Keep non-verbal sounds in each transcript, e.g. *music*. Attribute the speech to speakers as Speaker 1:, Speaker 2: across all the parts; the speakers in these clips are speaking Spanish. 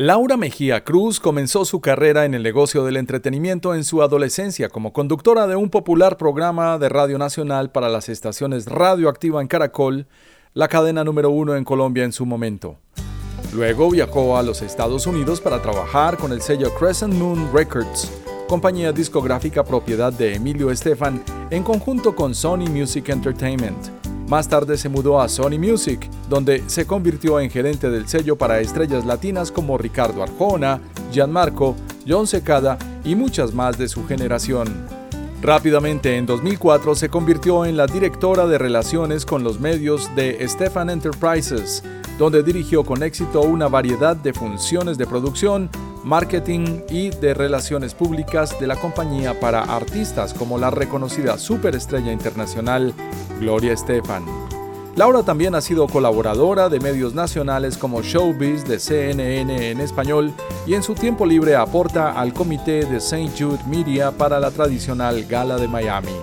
Speaker 1: Laura Mejía Cruz comenzó su carrera en el negocio del entretenimiento en su adolescencia como conductora de un popular programa de Radio Nacional para las estaciones Radioactiva en Caracol, la cadena número uno en Colombia en su momento. Luego viajó a los Estados Unidos para trabajar con el sello Crescent Moon Records, compañía discográfica propiedad de Emilio Estefan en conjunto con Sony Music Entertainment. Más tarde se mudó a Sony Music, donde se convirtió en gerente del sello para estrellas latinas como Ricardo Arjona, Gianmarco, John Secada y muchas más de su generación. Rápidamente, en 2004, se convirtió en la directora de relaciones con los medios de Stefan Enterprises, donde dirigió con éxito una variedad de funciones de producción, marketing y de relaciones públicas de la compañía para artistas como la reconocida superestrella internacional Gloria Estefan. Laura también ha sido colaboradora de medios nacionales como Showbiz de CNN en español y en su tiempo libre aporta al comité de St. Jude Media para la tradicional Gala de Miami.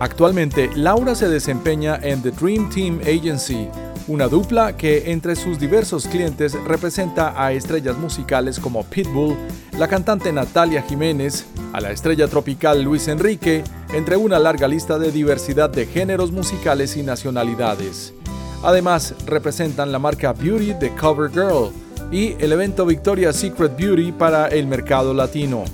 Speaker 1: Actualmente, Laura se desempeña en The Dream Team Agency, una dupla que entre sus diversos clientes representa a estrellas musicales como Pitbull, la cantante Natalia Jiménez, a la estrella tropical Luis Enrique, entre una larga lista de diversidad de géneros musicales y nacionalidades. Además, representan la marca Beauty de CoverGirl y el evento Victoria's Secret Beauty para el mercado latino.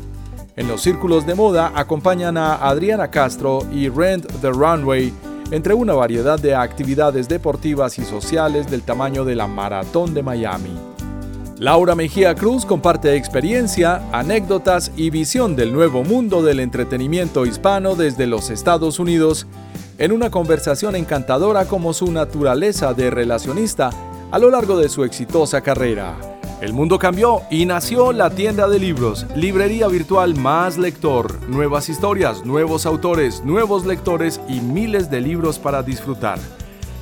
Speaker 1: En los círculos de moda acompañan a Adriana Castro y Rent the Runway, entre una variedad de actividades deportivas y sociales del tamaño de la Maratón de Miami. Laura Mejía Cruz comparte experiencia, anécdotas y visión del nuevo mundo del entretenimiento hispano desde los Estados Unidos en una conversación encantadora como su naturaleza de relacionista a lo largo de su exitosa carrera. El mundo cambió y nació la tienda de libros, librería virtual más lector, nuevas historias, nuevos autores, nuevos lectores y miles de libros para disfrutar.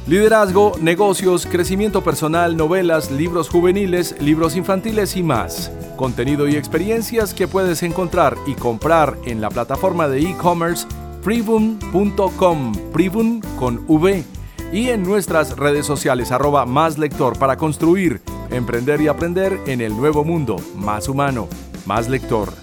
Speaker 1: Liderazgo, negocios, crecimiento personal, novelas, libros juveniles, libros infantiles y más. Contenido y experiencias que puedes encontrar y comprar en la plataforma de e-commerce privum.com, privum con V, y en nuestras redes sociales arroba más lector para construir, emprender y aprender en el nuevo mundo, más humano, más lector.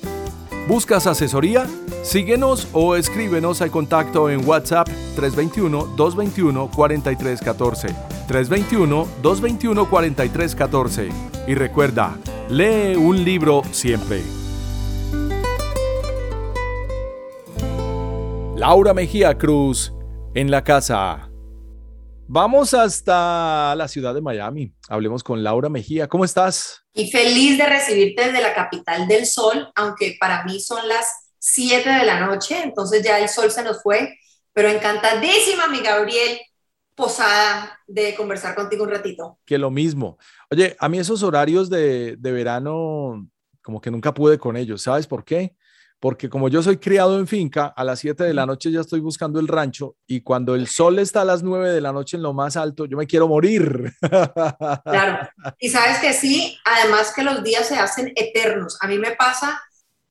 Speaker 1: ¿Buscas asesoría? Síguenos o escríbenos al contacto en WhatsApp 321-221-4314. 321-221-4314. Y recuerda, lee un libro siempre. Laura Mejía Cruz en la casa. Vamos hasta la ciudad de Miami. Hablemos con Laura Mejía. ¿Cómo estás?
Speaker 2: Y feliz de recibirte desde la capital del sol, aunque para mí son las 7 de la noche, entonces ya el sol se nos fue, pero encantadísima, mi Gabriel Posada, de conversar contigo un ratito.
Speaker 1: Que lo mismo. Oye, a mí esos horarios de, de verano, como que nunca pude con ellos. ¿Sabes por qué? Porque como yo soy criado en finca, a las 7 de la noche ya estoy buscando el rancho y cuando el sol está a las 9 de la noche en lo más alto, yo me quiero morir.
Speaker 2: Claro, *laughs* y sabes que sí, además que los días se hacen eternos. A mí me pasa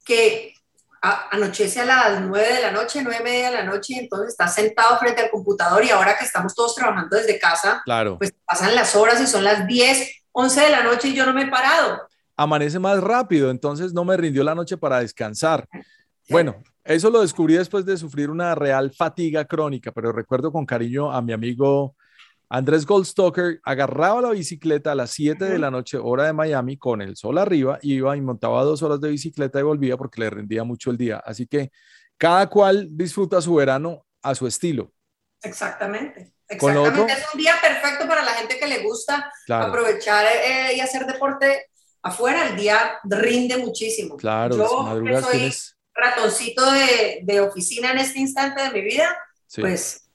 Speaker 2: que anochece a las 9 de la noche, 9 y media de la noche, y entonces estás sentado frente al computador y ahora que estamos todos trabajando desde casa,
Speaker 1: claro.
Speaker 2: pues pasan las horas y son las 10, 11 de la noche y yo no me he parado
Speaker 1: amanece más rápido, entonces no me rindió la noche para descansar. Bueno, eso lo descubrí después de sufrir una real fatiga crónica, pero recuerdo con cariño a mi amigo Andrés Goldstoker agarraba la bicicleta a las 7 de la noche, hora de Miami, con el sol arriba, iba y montaba dos horas de bicicleta y volvía porque le rendía mucho el día. Así que cada cual disfruta su verano a su estilo.
Speaker 2: Exactamente. Exactamente. Es un día perfecto para la gente que le gusta aprovechar eh, y hacer deporte afuera. El día rinde muchísimo.
Speaker 1: Claro,
Speaker 2: Yo que soy ratoncito de, de, oficina en este instante de mi vida, pues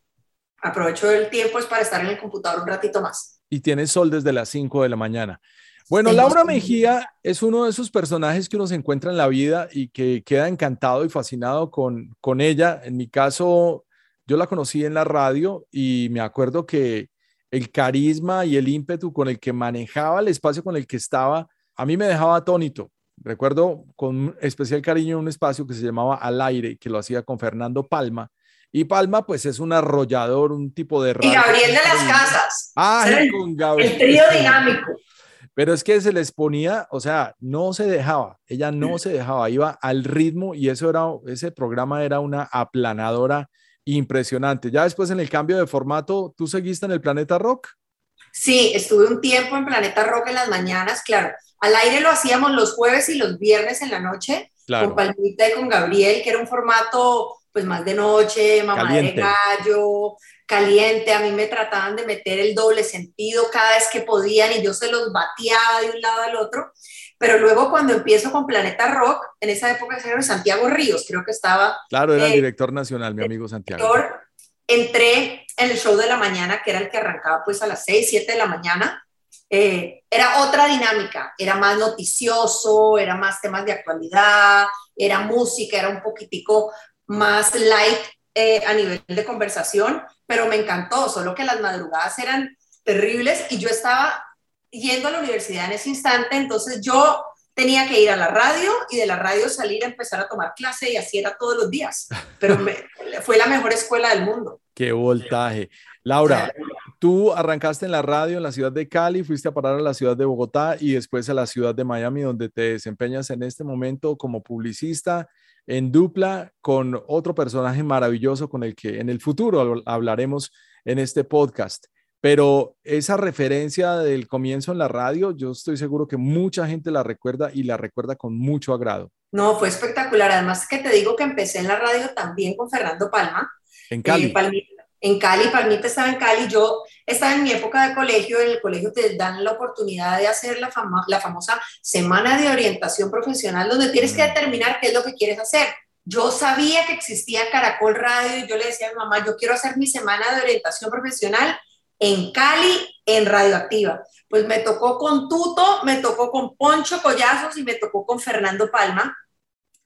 Speaker 2: aprovecho el tiempo es para estar en el computador un ratito más.
Speaker 1: Y tiene sol desde las 5 de la mañana. Bueno, Laura Mejía es uno de esos personajes que uno se encuentra en la vida y que queda encantado y fascinado con, con ella. En mi caso, yo la conocí en la radio y me acuerdo que el carisma y el ímpetu con el que manejaba el espacio con el que estaba, a mí me dejaba atónito. Recuerdo con especial cariño un espacio que se llamaba Al aire, que lo hacía con Fernando Palma, y Palma, pues es un arrollador, un tipo de...
Speaker 2: Y Gabriel de las Casas.
Speaker 1: Ah, con Gabriel.
Speaker 2: El trío dinámico.
Speaker 1: Pero es que se les ponía, o sea, no se dejaba, ella no se dejaba, iba al ritmo y eso era, ese programa era una aplanadora impresionante. Ya después en el cambio de formato, ¿tú seguiste en el Planeta Rock?
Speaker 2: Sí, estuve un tiempo en Planeta Rock en las mañanas, claro. Al aire lo hacíamos los jueves y los viernes en la noche, con Palmita y con Gabriel, que era un formato pues más de noche, mamá de gallo, caliente, a mí me trataban de meter el doble sentido cada vez que podían y yo se los bateaba de un lado al otro. Pero luego cuando empiezo con Planeta Rock, en esa época era Santiago Ríos, creo que estaba...
Speaker 1: Claro, era el eh, director nacional, mi amigo Santiago.
Speaker 2: entré en el show de la mañana, que era el que arrancaba pues a las 6, 7 de la mañana. Eh, era otra dinámica, era más noticioso, era más temas de actualidad, era música, era un poquitico más light eh, a nivel de conversación, pero me encantó, solo que las madrugadas eran terribles y yo estaba yendo a la universidad en ese instante, entonces yo tenía que ir a la radio y de la radio salir a empezar a tomar clase y así era todos los días, pero *laughs* fue la mejor escuela del mundo.
Speaker 1: Qué voltaje. Laura, tú arrancaste en la radio en la ciudad de Cali, fuiste a parar a la ciudad de Bogotá y después a la ciudad de Miami, donde te desempeñas en este momento como publicista en dupla con otro personaje maravilloso con el que en el futuro hablaremos en este podcast. Pero esa referencia del comienzo en la radio, yo estoy seguro que mucha gente la recuerda y la recuerda con mucho agrado.
Speaker 2: No, fue espectacular. Además que te digo que empecé en la radio también con Fernando Palma.
Speaker 1: En Cali.
Speaker 2: Eh, en Cali, Palmita estaba en Cali, yo estaba en mi época de colegio, en el colegio te dan la oportunidad de hacer la, la famosa semana de orientación profesional, donde tienes que determinar qué es lo que quieres hacer. Yo sabía que existía Caracol Radio y yo le decía a mi mamá, yo quiero hacer mi semana de orientación profesional en Cali, en Radioactiva. Pues me tocó con Tuto, me tocó con Poncho Collazos y me tocó con Fernando Palma.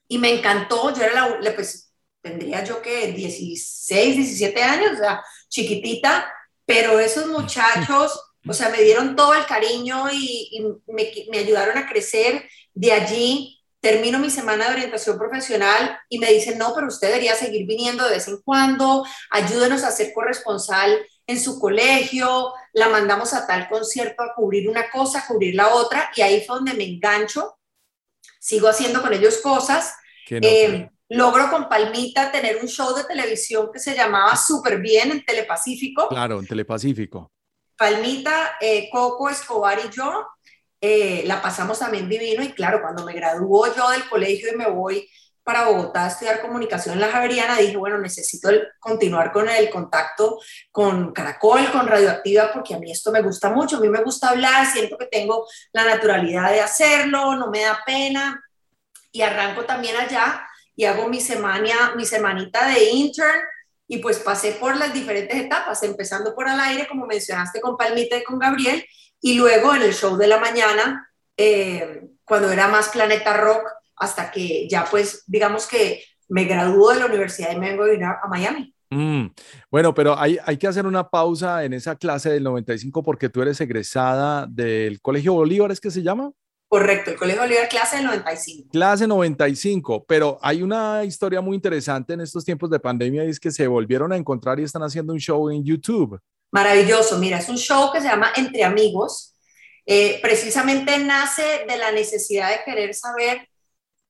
Speaker 2: Y me encantó, yo era la, pues tendría yo que 16, 17 años, o sea, chiquitita, pero esos muchachos, o sea, me dieron todo el cariño y, me, me, ayudaron a crecer. De allí termino mi semana de orientación profesional y me dicen, no, pero usted debería seguir viniendo de vez en cuando, ayúdenos a ser corresponsal en su colegio, la mandamos a tal concierto a cubrir una cosa, a cubrir la otra, y ahí fue donde me engancho, sigo haciendo con ellos cosas. Eh, logro con Palmita tener un show de televisión que se llamaba Súper Bien en Telepacífico.
Speaker 1: Claro, en Telepacífico.
Speaker 2: Palmita, eh, Coco, Escobar y yo eh, la pasamos también divino y claro, cuando me graduó yo del colegio y me voy para Bogotá a estudiar comunicación en la Javeriana, dije, bueno, necesito continuar con el contacto con Caracol, con Radioactiva, porque a mí esto me gusta mucho, a mí me gusta hablar, siento que tengo la naturalidad de hacerlo, no me da pena, y arranco también allá y hago mi semana, mi semanita de intern y pues pasé por las diferentes etapas, empezando por al aire, como mencionaste con Palmita y con Gabriel, y luego en el show de la mañana, eh, cuando era más Planeta Rock, hasta que ya pues digamos que me graduó de la universidad y me vengo a Miami.
Speaker 1: Mm, bueno, pero hay, hay que hacer una pausa en esa clase del 95 porque tú eres egresada del Colegio Bolívar, ¿es que se llama?
Speaker 2: Correcto, el Colegio Oliver, clase del 95.
Speaker 1: Clase 95, pero hay una historia muy interesante en estos tiempos de pandemia y es que se volvieron a encontrar y están haciendo un show en YouTube.
Speaker 2: Maravilloso, mira, es un show que se llama Entre Amigos. Eh, precisamente nace de la necesidad de querer saber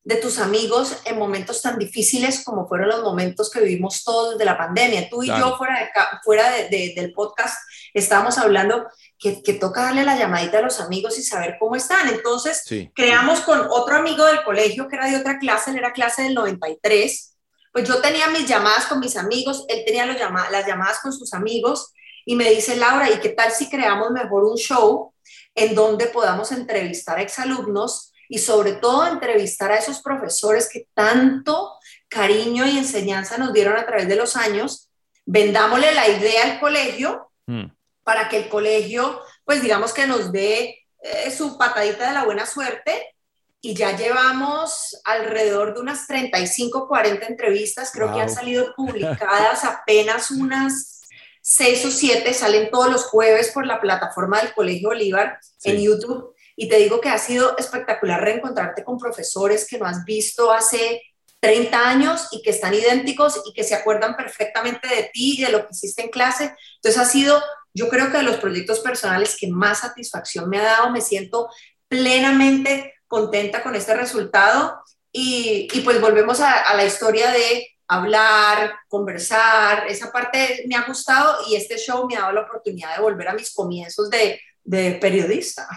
Speaker 2: de tus amigos en momentos tan difíciles como fueron los momentos que vivimos todos desde la pandemia. Tú y yo fuera, de, fuera de, del podcast estábamos hablando que, que, toca darle la llamadita a los amigos y saber cómo están. Entonces, creamos con otro amigo del colegio que era de otra clase, él era clase del 93. Pues yo tenía mis llamadas con mis amigos, él tenía los las llamadas con sus amigos y me dice Laura, ¿y qué tal si creamos mejor un show en donde podamos entrevistar a exalumnos y sobre todo entrevistar a esos profesores que tanto cariño y enseñanza nos dieron a través de los años, vendámosle la idea al colegio mm. para que el colegio, pues digamos que nos dé eh, su patadita de la buena suerte. Y ya llevamos alrededor de unas 35, 40 entrevistas, creo que han salido publicadas apenas unas seis o siete, salen todos los jueves por la plataforma del Colegio Bolívar en YouTube y te digo que ha sido espectacular reencontrarte con profesores que no has visto hace 30 años y que están idénticos y que se acuerdan perfectamente de ti y de lo que hiciste en clase. Entonces ha sido, yo creo que de los proyectos personales que más satisfacción me ha dado, me siento plenamente contenta con este resultado y, y pues volvemos a, a la historia de hablar, conversar, esa parte me ha gustado y este show me ha dado la oportunidad de volver a mis comienzos de, de periodista.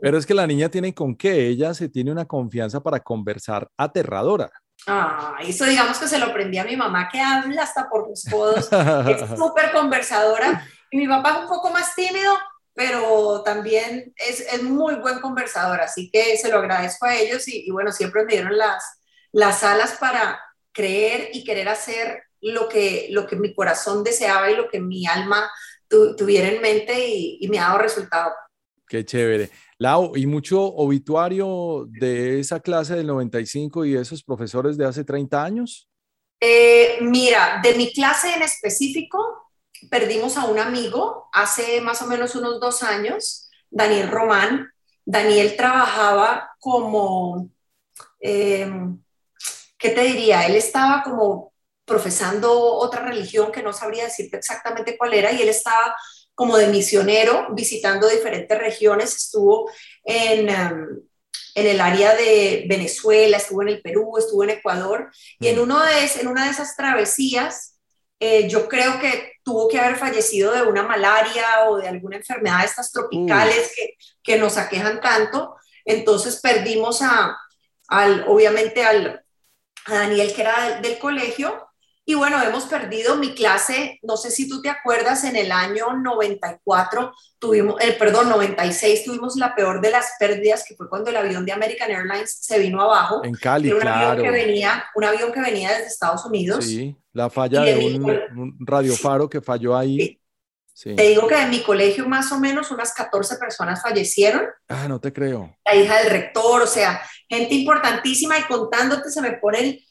Speaker 1: Pero es que la niña tiene con qué, ella se tiene una confianza para conversar aterradora.
Speaker 2: Ah, eso digamos que se lo aprendí a mi mamá que habla hasta por los codos, es *laughs* súper conversadora y mi papá es un poco más tímido, pero también es, es, muy buen conversador, así que se lo agradezco a ellos y, y, bueno, siempre me dieron las, las alas para creer y querer hacer lo que, lo que mi corazón deseaba y lo que mi alma tuviera en mente y, y me ha dado resultado.
Speaker 1: Qué chévere. Lau, ¿y mucho obituario de esa clase del 95 y de esos profesores de hace 30 años?
Speaker 2: Eh, mira, de mi clase en específico, perdimos a un amigo hace más o menos unos dos años, Daniel Román. Daniel trabajaba como, em, ¿qué te diría? Él estaba como profesando otra religión que no sabría decirte exactamente cuál era y él estaba como de misionero, visitando diferentes regiones, estuvo en, um, en el área de Venezuela, estuvo en el Perú, estuvo en Ecuador, y en, mm. uno de en una de esas travesías, eh, yo creo que tuvo que haber fallecido de una malaria o de alguna enfermedad de estas tropicales que, que, nos aquejan tanto, entonces perdimos a, al, obviamente al, a Daniel, que era del colegio, y bueno, hemos perdido mi clase, no sé si tú te acuerdas, en el año 94 tuvimos, el perdón, 96 tuvimos la peor de las pérdidas, que fue cuando el avión de American Airlines se vino abajo.
Speaker 1: En Cali,
Speaker 2: un
Speaker 1: claro.
Speaker 2: Avión que venía, un avión que venía desde Estados Unidos.
Speaker 1: Sí, la falla de, un, radiofaro que falló ahí.
Speaker 2: Sí. Te digo que en mi colegio más o menos unas 14 personas fallecieron.
Speaker 1: Ah, no te creo.
Speaker 2: La hija del rector, o sea, gente importantísima y contándote se me pone el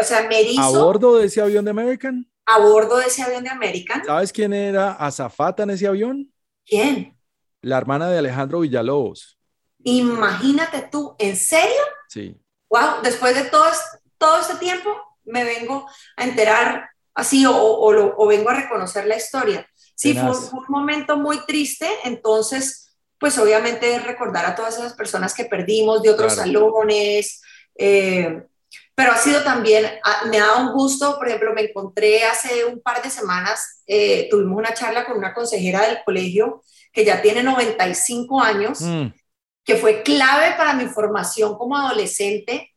Speaker 2: o sea, me hizo...
Speaker 1: ¿A bordo de ese avión de American?
Speaker 2: A bordo de ese avión de American.
Speaker 1: ¿Sabes quién era azafata en ese avión?
Speaker 2: ¿Quién?
Speaker 1: La hermana de Alejandro Villalobos.
Speaker 2: Imagínate tú, ¿en serio?
Speaker 1: Sí.
Speaker 2: Wow, después de todo, todo este tiempo me vengo a enterar así o, o, vengo a reconocer la historia. Sí, fue, un momento muy triste, entonces, pues obviamente recordar a todas esas personas que perdimos de otros salones, eh, pero ha sido también, ah, me ha dado un gusto, por ejemplo, me encontré hace un par de semanas, eh, tuvimos una charla con una consejera del colegio que ya tiene 95 años, mm. que fue clave para mi formación como adolescente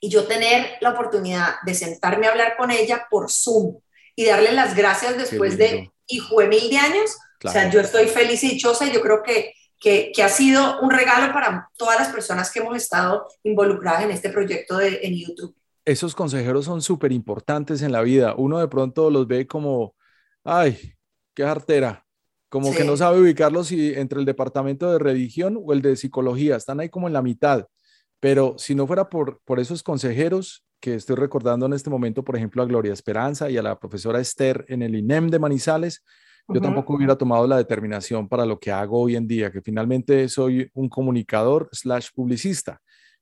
Speaker 2: y yo tener la oportunidad de sentarme a hablar con ella por Zoom y darle las gracias después de, hijo de mil de años. O sea, yo estoy feliz y dichosa y yo creo que que, ha sido un regalo para todas las personas que hemos estado involucradas en este proyecto de, en YouTube.
Speaker 1: Esos consejeros son súper importantes en la vida. Uno de pronto los ve como, ay, qué artera, como que no sabe ubicarlos si entre el departamento de religión o el de psicología, están ahí como en la mitad. Pero si no fuera por, por esos consejeros que estoy recordando en este momento, por ejemplo, a Gloria Esperanza y a la profesora Esther en el INEM de Manizales, yo tampoco hubiera tomado la determinación para lo que hago hoy en día, que finalmente soy un comunicador slash publicista.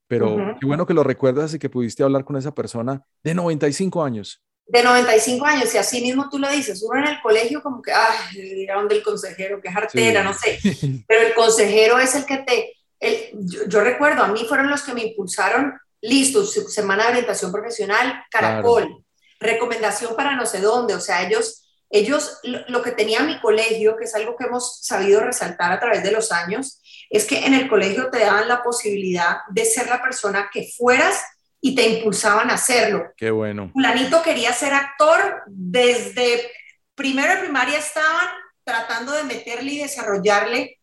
Speaker 1: Pero qué bueno que lo recuerdas y que pudiste hablar con esa persona de 95 años.
Speaker 2: De 95 años, y así mismo tú lo dices, uno en el colegio como que, ay, dirán del consejero, que es artera, no sé, pero el consejero es el que te, el, yo, recuerdo, a mí fueron los que me impulsaron listo, semana de orientación profesional, Caracol, recomendación para no sé dónde, o sea, ellos, ellos, lo, que tenía mi colegio, que es algo que hemos sabido resaltar a través de los años, es que en el colegio te daban la posibilidad de ser la persona que fueras y te impulsaban a hacerlo.
Speaker 1: Qué bueno.
Speaker 2: Fulanito quería ser actor, desde primero de primaria estaban tratando de meterle y desarrollarle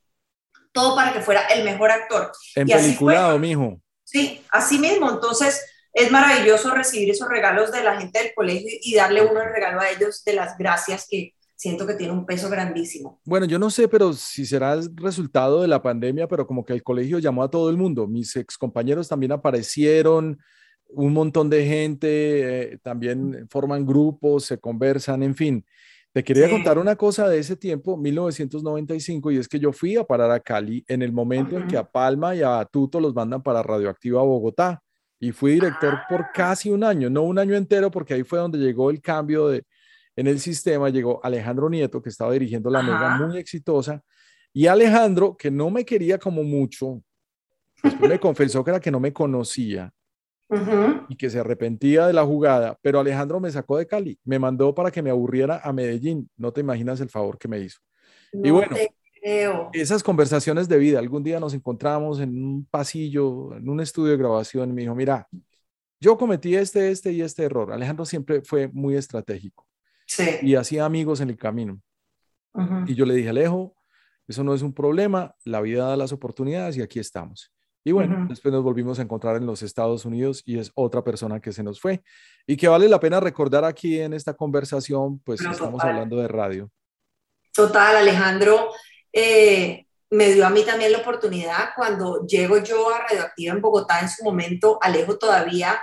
Speaker 2: todo para que fuera el mejor actor.
Speaker 1: En peliculado, mijo.
Speaker 2: Sí, así mismo. Entonces, es maravilloso recibir esos regalos de la gente del colegio y darle uno el regalo a ellos de las gracias que siento que tiene un peso grandísimo.
Speaker 1: Bueno, yo no sé, pero si será el resultado de la pandemia, pero como que el colegio llamó a todo el mundo. Mis ex compañeros también aparecieron, un montón de gente, eh, también forman grupos, se conversan, en fin. Te quería contar una cosa de ese tiempo, 1995, y es que yo fui a parar a Cali en el momento en que a Palma y a Tuto los mandan para Radioactiva Bogotá. Y fui director por ah. casi un año, no un año entero, porque ahí fue donde llegó el cambio de, en el sistema. Llegó Alejandro Nieto, que estaba dirigiendo la Mega, muy exitosa. Y Alejandro, que no me quería como mucho, me *laughs* confesó que era que no me conocía y que se arrepentía de la jugada, pero Alejandro me sacó de Cali, me mandó para que me aburriera a Medellín. No te imaginas el favor que me hizo. y bueno, esas conversaciones de vida, algún día nos encontramos en un pasillo, en un estudio de grabación, y me dijo, mira, yo cometí este, este y este error. Alejandro siempre fue muy estratégico y hacía amigos en el camino. Y yo le dije, Alejo, eso no es un problema, la vida da las oportunidades y aquí estamos. Y bueno, después nos volvimos a encontrar en los Estados Unidos y es otra persona que se nos fue y que vale la pena recordar aquí en esta conversación, pues estamos hablando de radio.
Speaker 2: Total, Alejandro eh, me dio a mí también la oportunidad cuando llego yo a Radioactiva en Bogotá en su momento, Alejo todavía,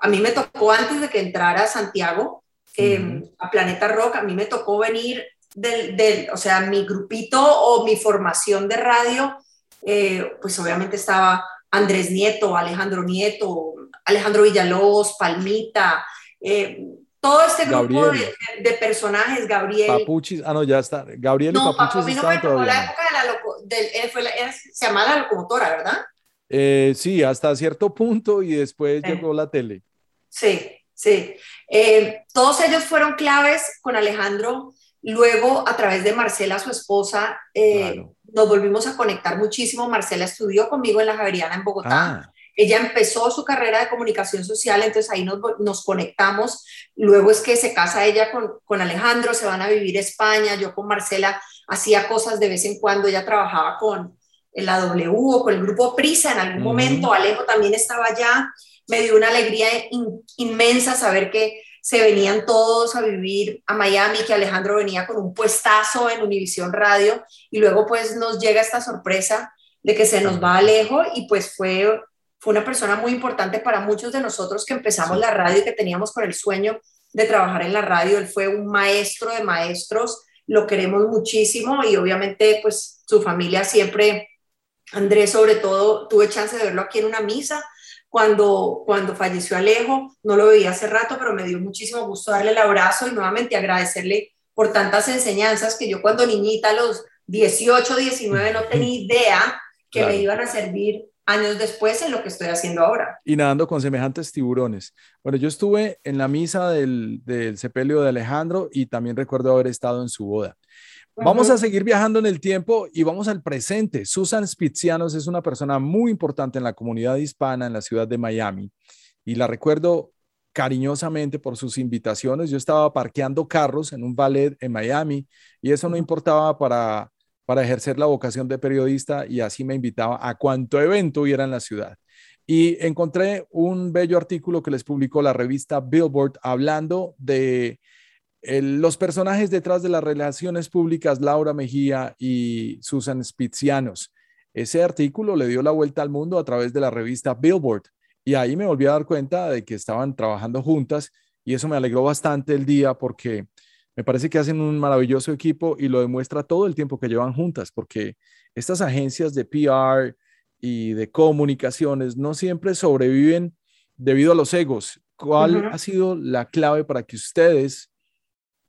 Speaker 2: a mí me tocó antes de que entrara a Santiago, em, a Planeta Rock, a mí me tocó venir del, del, o sea, mi grupito o mi formación de radio eh, pues obviamente estaba Andrés Nieto, Alejandro Nieto, Alejandro Villalobos, Palmita, eh, todo este grupo de, personajes, Gabriel.
Speaker 1: Papuchis, ah, no, ya está. Gabriel y Papuchis
Speaker 2: no fue la época de la, loco, se llamaba la locomotora, ¿verdad?
Speaker 1: Eh, sí, hasta cierto punto y después llegó la tele.
Speaker 2: Sí, sí. todos ellos fueron claves con Alejandro. Luego, a través de Marcela, su esposa, claro nos volvimos a conectar muchísimo. Marcela estudió conmigo en la Javeriana en Bogotá. Ah. Ella empezó su carrera de comunicación social, entonces ahí nos, nos conectamos. Luego es que se casa ella con, con, Alejandro, se van a vivir a España. Yo con Marcela hacía cosas de vez en cuando. Ella trabajaba con la W o con el grupo Prisa en algún momento. Alejo también estaba allá. Me dio una alegría inmensa saber que se venían todos a vivir a Miami, que Alejandro venía con un puestazo en Univisión Radio y luego pues nos llega esta sorpresa de que se nos va Alejo y pues fue, fue una persona muy importante para muchos de nosotros que empezamos la radio y que teníamos con el sueño de trabajar en la radio. Él fue un maestro de maestros, lo queremos muchísimo y obviamente pues su familia siempre, Andrés sobre todo, tuve chance de verlo aquí en una misa cuando, cuando falleció Alejo, no lo veía hace rato, pero me dio muchísimo gusto darle el abrazo y nuevamente agradecerle por tantas enseñanzas que yo cuando niñita a los 18, 19 no tenía *laughs* idea que me iban a servir años después en lo que estoy haciendo ahora.
Speaker 1: Y nadando con semejantes tiburones. Bueno, yo estuve en la misa del, del sepelio de Alejandro y también recuerdo haber estado en su boda. Vamos a seguir viajando en el tiempo y vamos al presente. Susan Spitzianos es una persona muy importante en la comunidad hispana en la ciudad de Miami y la recuerdo cariñosamente por sus invitaciones. Yo estaba parqueando carros en un ballet en Miami y eso no importaba para, para ejercer la vocación de periodista y así me invitaba a cuanto evento hubiera en la ciudad. Y encontré un bello artículo que les publicó la revista Billboard hablando de los personajes detrás de las relaciones públicas, Laura Mejía y Susan Spitzianos. Ese artículo le dio la vuelta al mundo a través de la revista Billboard y ahí me volví a dar cuenta de que estaban trabajando juntas y eso me alegró bastante el día porque me parece que hacen un maravilloso equipo y lo demuestra todo el tiempo que llevan juntas porque estas agencias de PR y de comunicaciones no siempre sobreviven debido a los egos. ¿Cuál ha sido la clave para que ustedes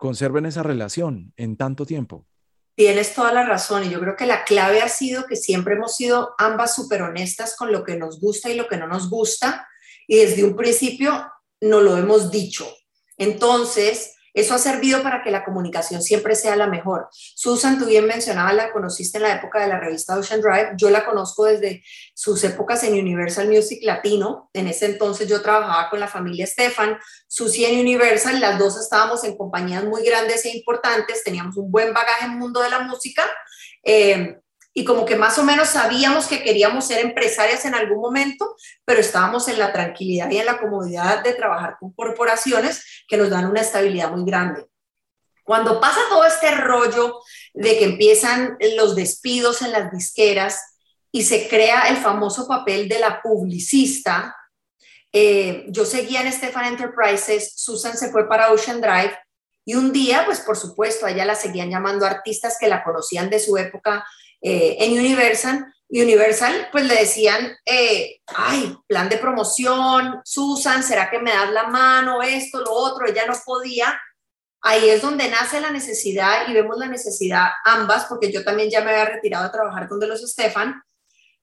Speaker 1: conserven esa relación en tanto tiempo.
Speaker 2: Tienes toda la razón y yo creo que la clave ha sido que siempre hemos sido ambas súper honestas con lo que nos gusta y lo que no nos gusta y desde un principio no lo hemos dicho. Entonces, eso ha servido para que la comunicación siempre sea la mejor. Susan, tú bien mencionabas, la conociste en la época de la revista Ocean Drive. Yo la conozco desde sus épocas en Universal Music Latino. En ese entonces yo trabajaba con la familia Stefan, Susi en Universal. Las dos estábamos en compañías muy grandes e importantes. Teníamos un buen bagaje en el mundo de la música. Eh, y como que más o menos sabíamos que queríamos ser empresarias en algún momento, pero estábamos en la tranquilidad y en la comodidad de trabajar con corporaciones que nos dan una estabilidad muy grande. Cuando pasa todo este rollo de que empiezan los despidos en las disqueras y se crea el famoso papel de la publicista, eh, yo seguía en Stefan Enterprises, Susan se fue para Ocean Drive y un día, pues por supuesto, a ella la seguían llamando artistas que la conocían de su época eh, en Universal. Universal, pues le decían, eh, ay, plan de promoción, Susan, ¿será que me das la mano? Esto, lo otro, ella no podía. Ahí es donde nace la necesidad y vemos la necesidad ambas, porque yo también ya me había retirado a trabajar con De los Stefan,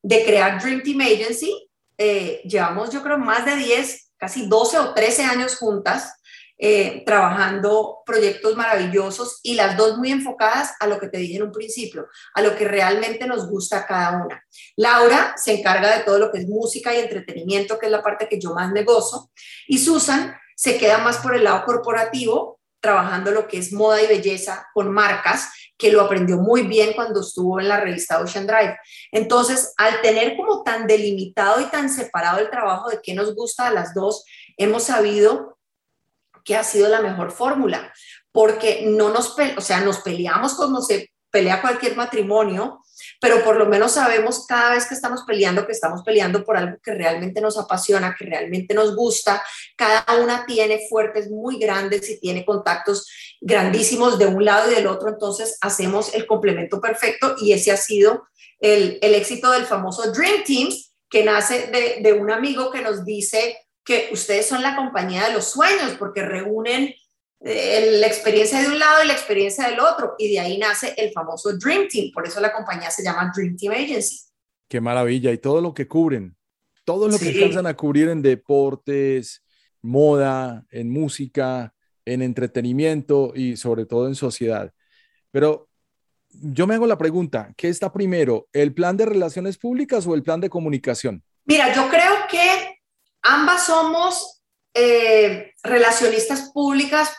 Speaker 2: de crear Dream Team Agency. Eh, llevamos, yo creo, más de 10, casi 12 o 13 años juntas. Eh, trabajando proyectos maravillosos y las dos muy enfocadas a lo que te dije en un principio, a lo que realmente nos gusta cada una. Laura se encarga de todo lo que es música y entretenimiento, que es la parte que yo más negocio, y Susan se queda más por el lado corporativo, trabajando lo que es moda y belleza con marcas, que lo aprendió muy bien cuando estuvo en la revista Ocean Drive. Entonces, al tener como tan delimitado y tan separado el trabajo de qué nos gusta a las dos, hemos sabido que ha sido la mejor fórmula, porque no nos, o sea, nos peleamos como se pelea cualquier matrimonio, pero por lo menos sabemos cada vez que estamos peleando que estamos peleando por algo que realmente nos apasiona, que realmente nos gusta. Cada una tiene fuertes muy grandes y tiene contactos grandísimos de un lado y del otro, entonces hacemos el complemento perfecto y ese ha sido el, el éxito del famoso Dream Team que nace de, de un amigo que nos dice, que ustedes son la compañía de los sueños porque reúnen eh, la experiencia de un lado y la experiencia del otro y de ahí nace el famoso Dream Team, por eso la compañía se llama Dream Team Agency.
Speaker 1: Qué maravilla y todo lo que cubren, todo lo que alcanzan a cubrir en deportes, moda, en música, en entretenimiento y sobre todo en sociedad. Pero yo me hago la pregunta, ¿qué está primero, el plan de relaciones públicas o el plan de comunicación?
Speaker 2: Mira, yo creo que ambas somos eh, relacionistas públicas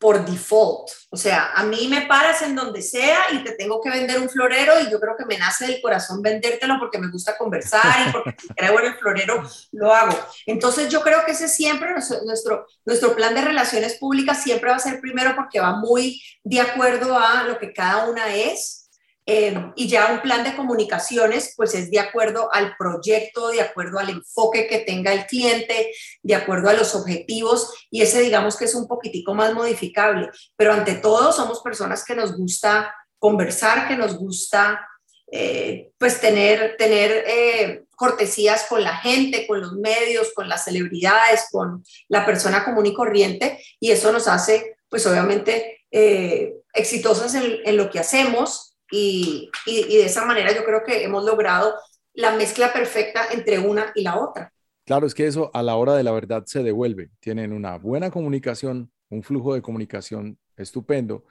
Speaker 2: por default. O sea, a mí me paras en donde sea y te tengo que vender un florero y yo creo que me nace del corazón vendértelo porque me gusta conversar y porque creo en el florero lo hago. Entonces yo creo que ese siempre, nuestro, nuestro plan de relaciones públicas siempre va a ser primero porque va muy de acuerdo a lo que cada una es Em, y ya un plan de comunicaciones, pues es de acuerdo al proyecto, de acuerdo al enfoque que tenga el cliente, de acuerdo a los objetivos, y ese digamos que es un poquitico más modificable. Pero ante todo somos personas que nos gusta conversar, que nos gusta eh, pues tener, tener eh, cortesías con la gente, con los medios, con las celebridades, con la persona común y corriente, y eso nos hace pues obviamente eh, exitosas en, en lo que hacemos y, de esa manera yo creo que hemos logrado la mezcla perfecta entre una y la otra.
Speaker 1: Claro, es que eso a la hora de la verdad se devuelve. Tienen una buena comunicación, un flujo de comunicación estupendo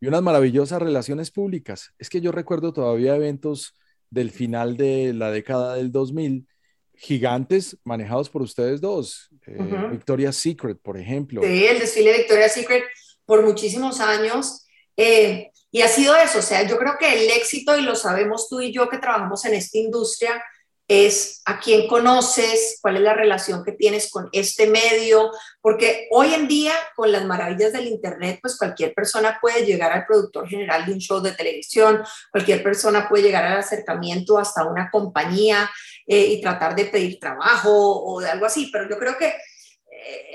Speaker 1: y unas maravillosas relaciones públicas. Es que yo recuerdo todavía eventos del final de la década del 2000, gigantes manejados por ustedes dos. Eh, Victoria's Secret, por ejemplo.
Speaker 2: Sí, el desfile Victoria's Secret por muchísimos años. Eh, y ha sido eso, o sea, yo creo que el éxito, y lo sabemos tú y yo que trabajamos en esta industria, es a quién conoces, cuál es la relación que tienes con este medio, porque hoy en día con las maravillas del Internet, pues cualquier persona puede llegar al productor general de un show de televisión, cualquier persona puede llegar al acercamiento hasta una compañía eh, y tratar de pedir trabajo o de algo así, pero yo creo que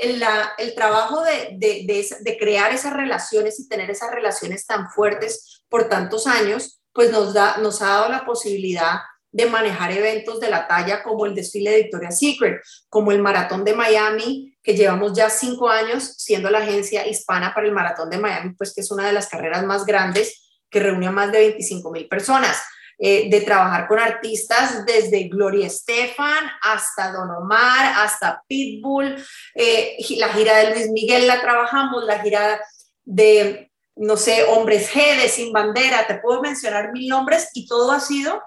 Speaker 2: el, trabajo de, crear esas relaciones y tener esas relaciones tan fuertes por tantos años, pues nos, nos ha dado la posibilidad de manejar eventos de la talla como el desfile de Victoria's Secret, como el Maratón de Miami, que llevamos ya cinco años siendo la agencia hispana para el Maratón de Miami, pues que es una de las carreras más grandes que reúne a más de 25 mil personas. Eh, de trabajar con artistas desde Gloria Estefan hasta Don Omar, hasta Pitbull, eh, la gira de Luis Miguel la trabajamos, la gira de, no sé, Hombres G, de Sin Bandera, te puedo mencionar mil nombres y todo ha sido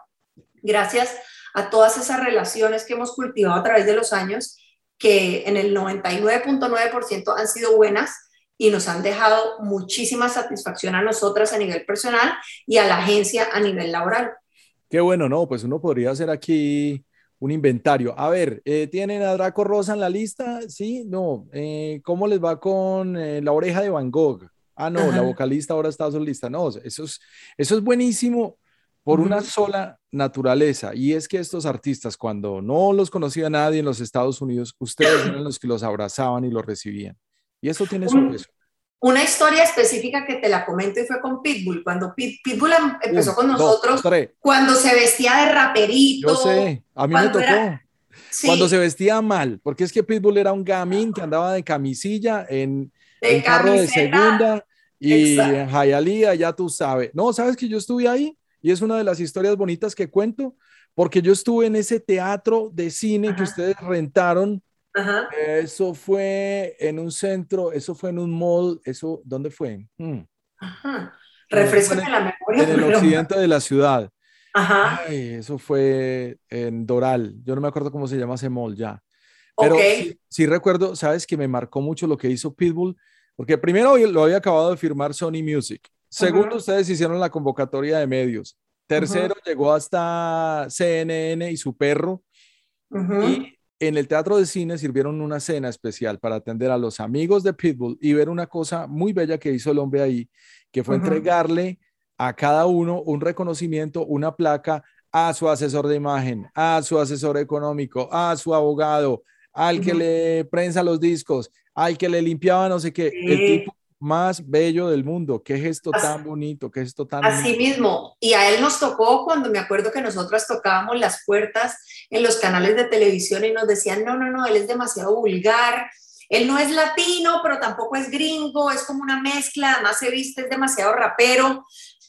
Speaker 2: gracias a todas esas relaciones que hemos cultivado a través de los años, que en el 99.9% han sido buenas y nos han dejado muchísima satisfacción a nosotras a nivel personal y a la agencia a nivel laboral.
Speaker 1: Qué bueno, ¿no? Pues uno podría hacer aquí un inventario. A ver, eh, ¿tienen a Draco Rosa en la lista? Sí, no. Eh, ¿Cómo les va con eh, la oreja de Van Gogh? Ah, no, la vocalista ahora está solista. No, eso es, eso es buenísimo por una sola naturaleza, y es que estos artistas, cuando no los conocía nadie en los Estados Unidos, ustedes eran los que los abrazaban y los recibían. Y eso tiene su peso.
Speaker 2: Una historia específica que te la comento y fue con Pitbull. Cuando Pitbull em, empezó con nosotros, cuando se vestía de raperito.
Speaker 1: Yo sé, a mí me tocó. Cuando se vestía mal, porque es que Pitbull era un gamín que andaba de camisilla en, en carro de segunda y en Hialeah, ya tú sabes. No, ¿sabes que yo estuve ahí? Y es una de las historias bonitas que cuento, porque yo estuve en ese teatro de cine que ustedes rentaron eso fue en un centro, eso fue en un mall, eso, ¿dónde fue?
Speaker 2: Hmm. Refrescame la memoria.
Speaker 1: En el occidente de la ciudad. Ajá. eso fue en Doral. Yo no me acuerdo cómo se llama ese mall ya. Pero sí, recuerdo, sabes que me marcó mucho lo que hizo Pitbull, porque primero lo había acabado de firmar Sony Music. Segundo, ustedes hicieron la convocatoria de medios. Tercero, llegó hasta CNN y su perro. Y en el teatro de cine sirvieron una cena especial para atender a los amigos de Pitbull y ver una cosa muy bella que hizo el hombre ahí, que fue entregarle a cada uno un reconocimiento, una placa a su asesor de imagen, a su asesor económico, a su abogado, al que le prensa los discos, al que le limpiaba no sé qué. El tipo más bello del mundo. Qué gesto tan bonito, qué gesto tan...
Speaker 2: Así mismo. Y a él nos tocó cuando me acuerdo que nosotras tocábamos las puertas en los canales de televisión y nos decían, no, no, no, él es demasiado vulgar. Él no es latino, pero tampoco es gringo, es como una mezcla, además se viste, es demasiado rapero.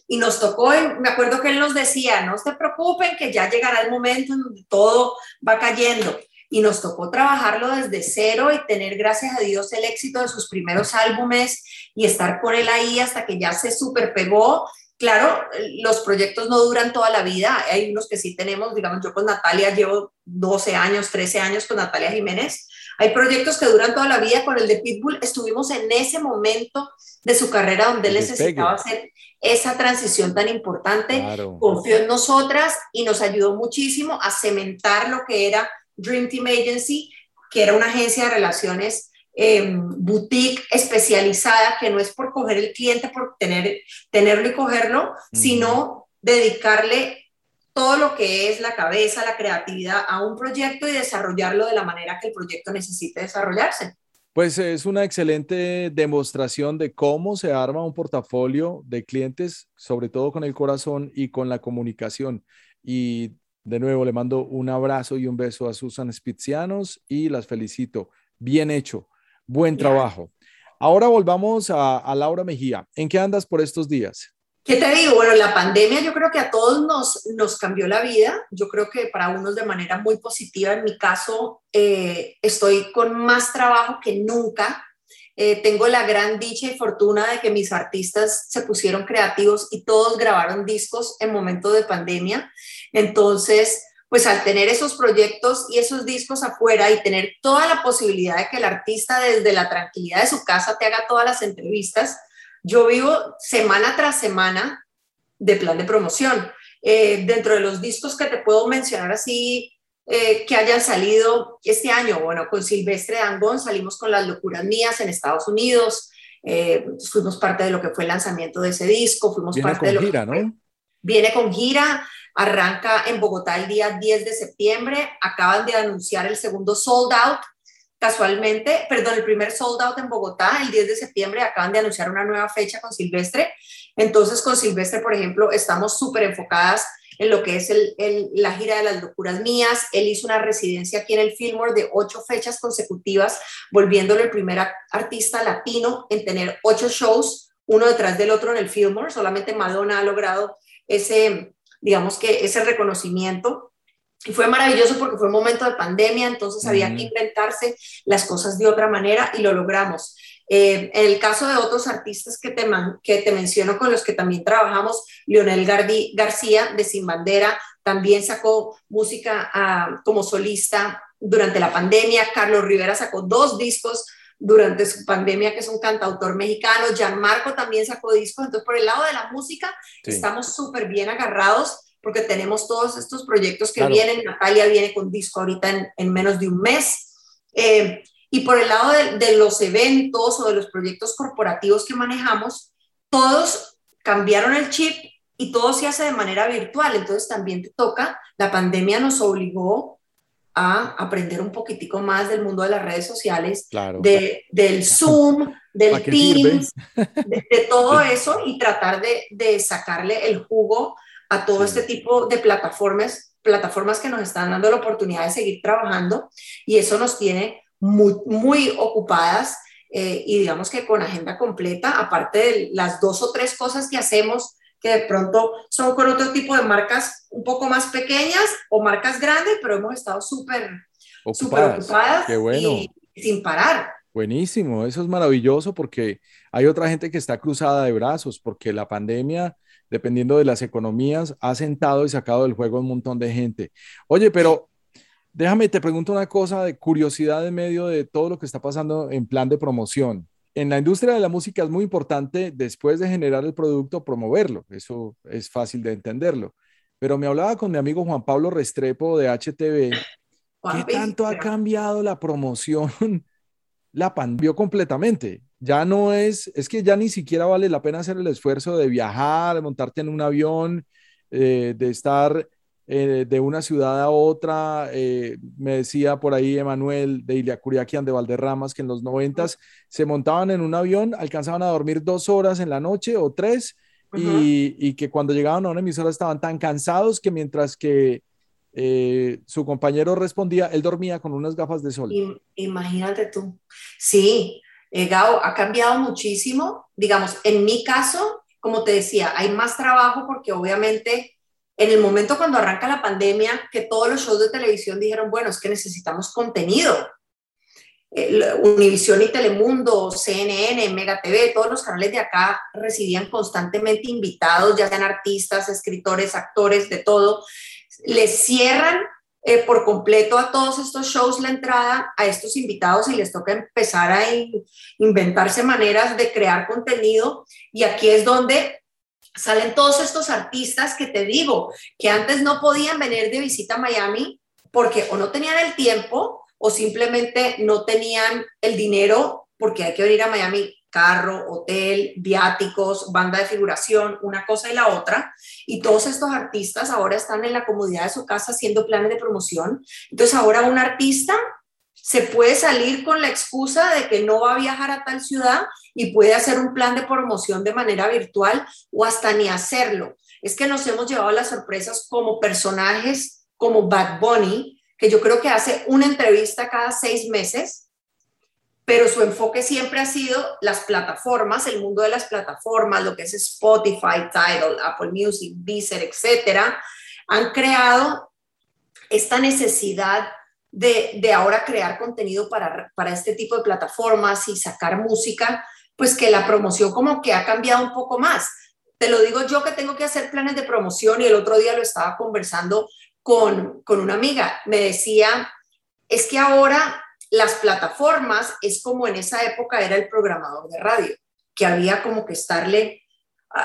Speaker 2: Y nos tocó, me acuerdo que él nos decía, no se preocupen, que ya llegará el momento en donde todo va cayendo y nos tocó trabajarlo desde cero y tener, gracias a Dios, el éxito de sus primeros álbumes y estar por él ahí hasta que ya se super pegó. Claro, los proyectos no duran toda la vida, hay unos que sí tenemos, digamos, yo con Natalia llevo 12 años, 13 años con Natalia Jiménez, hay proyectos que duran toda la vida, con el de Pitbull estuvimos en ese momento de su carrera donde él necesitaba hacer esa transición tan importante, confió en nosotras y nos ayudó muchísimo a cementar lo que era Dream Team Agency, que era una agencia de relaciones em, boutique especializada, que no es por coger el cliente, por tener, tenerlo y cogerlo, sino dedicarle todo lo que es la cabeza, la creatividad a un proyecto y desarrollarlo de la manera que el proyecto necesite desarrollarse.
Speaker 1: Pues es una excelente demostración de cómo se arma un portafolio de clientes, sobre todo con el corazón y con la comunicación. Y de nuevo, le mando un abrazo y un beso a Susan Spitzianos y las felicito. Bien hecho, buen trabajo. Ahora volvamos a, Laura Mejía. ¿En qué andas por estos días?
Speaker 2: ¿Qué te digo? Bueno, la pandemia yo creo que a todos nos, nos cambió la vida. Yo creo que para unos de manera muy positiva. En mi caso, eh, estoy con más trabajo que nunca. Eh, tengo la gran dicha y fortuna de que mis artistas se pusieron creativos y todos grabaron discos en momento de pandemia. Entonces, pues al tener esos proyectos y esos discos afuera y tener toda la posibilidad de que el artista desde la tranquilidad de su casa te haga todas las entrevistas, yo vivo semana tras semana de plan de promoción. Eh, dentro de los discos que te puedo mencionar así, eh, que hayan salido este año, bueno, con Silvestre Dangón salimos con Las Locuras Mías en Estados Unidos, eh, fuimos parte de lo que fue el lanzamiento de ese disco, fuimos parte de lo
Speaker 1: gira, ¿no?
Speaker 2: Viene con gira, Arranca en Bogotá el día 10 de septiembre. Acaban de anunciar el segundo sold out. Casualmente, perdón, el primer sold out en Bogotá el 10 de septiembre. Acaban de anunciar una nueva fecha con Silvestre. Entonces, con Silvestre, por ejemplo, estamos súper enfocadas en lo que es el, la gira de las locuras mías. Él hizo una residencia aquí en el Fillmore de ocho fechas consecutivas, volviéndolo el primer artista latino en tener ocho shows, uno detrás del otro en el Fillmore. Solamente Madonna ha logrado ese, digamos que ese reconocimiento. Y fue maravilloso porque fue un momento de pandemia, entonces había que inventarse las cosas de otra manera y lo logramos. Eh, en el caso de otros artistas que te, que te menciono con los que también trabajamos, Lionel García de Sin Bandera también sacó música ah, como solista durante la pandemia, Carlos Rivera sacó dos discos durante su pandemia, que es un cantautor mexicano, Gianmarco también sacó discos, entonces por el lado de la música estamos súper bien agarrados porque tenemos todos estos proyectos que vienen, Natalia viene con disco ahorita en, menos de un mes. Eh, y por el lado de, los eventos o de los proyectos corporativos que manejamos, todos cambiaron el chip y todo se hace de manera virtual. Entonces también te toca, la pandemia nos obligó a aprender un poquitico más del mundo de las redes sociales, de, del Zoom, del Teams, de, todo *laughs* eso y tratar de, de, sacarle el jugo a todo este tipo de plataformas, plataformas que nos están dando la oportunidad de seguir trabajando y eso nos tiene muy, muy ocupadas eh, y digamos que con agenda completa, aparte de las dos o tres cosas que hacemos que de pronto son con otro tipo de marcas un poco más pequeñas o marcas grandes, pero hemos estado súper ocupadas, ocupadas Qué bueno. y sin parar.
Speaker 1: Buenísimo, eso es maravilloso porque hay otra gente que está cruzada de brazos porque la pandemia, dependiendo de las economías, ha sentado y sacado del juego un montón de gente. Oye, pero Déjame, te pregunto una cosa de curiosidad en medio de todo lo que está pasando en plan de promoción. En la industria de la música es muy importante, después de generar el producto, promoverlo. Eso es fácil de entenderlo. Pero me hablaba con mi amigo Juan Pablo Restrepo de HTV. ¿Qué tanto ha cambiado la promoción? *laughs* La cambió completamente. Ya no es, es que ya ni siquiera vale la pena hacer el esfuerzo de viajar, de montarte en un avión, eh, de estar eh, de una ciudad a otra. Eh, me decía por ahí Emanuel de Iliacuriaquian de Valderramas que en los noventas se montaban en un avión, alcanzaban a dormir dos horas en la noche o tres y, que cuando llegaban a una emisora estaban tan cansados que mientras que eh, su compañero respondía, él dormía con unas gafas de sol.
Speaker 2: Imagínate tú. Sí, Gao, ha cambiado muchísimo. Digamos, en mi caso, como te decía, hay más trabajo porque obviamente en el momento cuando arranca la pandemia, que todos los shows de televisión dijeron, bueno, es que necesitamos contenido. Univisión y Telemundo, CNN, Mega TV, todos los canales de acá recibían constantemente invitados, ya sean artistas, escritores, actores, de todo. Les cierran eh, por completo a todos estos shows la entrada a estos invitados y les toca empezar a inventarse maneras de crear contenido. Y aquí es donde salen todos estos artistas que te digo, que antes no podían venir de visita a Miami porque o no tenían el tiempo o simplemente no tenían el dinero porque hay que venir a Miami carro, hotel, viáticos, banda de figuración, una cosa y la otra. Y todos estos artistas ahora están en la comodidad de su casa haciendo planes de promoción. Entonces ahora un artista se puede salir con la excusa de que no va a viajar a tal ciudad y puede hacer un plan de promoción de manera virtual o hasta ni hacerlo. Es que nos hemos llevado las sorpresas como personajes como Bad Bunny, que yo creo que hace una entrevista cada seis meses, pero su enfoque siempre ha sido las plataformas, el mundo de las plataformas, lo que es Spotify, Tidal, Apple Music, Deezer, etcétera, han creado esta necesidad de, ahora crear contenido para, para este tipo de plataformas y sacar música, pues que la promoción como que ha cambiado un poco más. Te lo digo yo que tengo que hacer planes de promoción y el otro día lo estaba conversando con, con una amiga. Me decía, es que ahora las plataformas es como en esa época era el programador de radio, que había como que estarle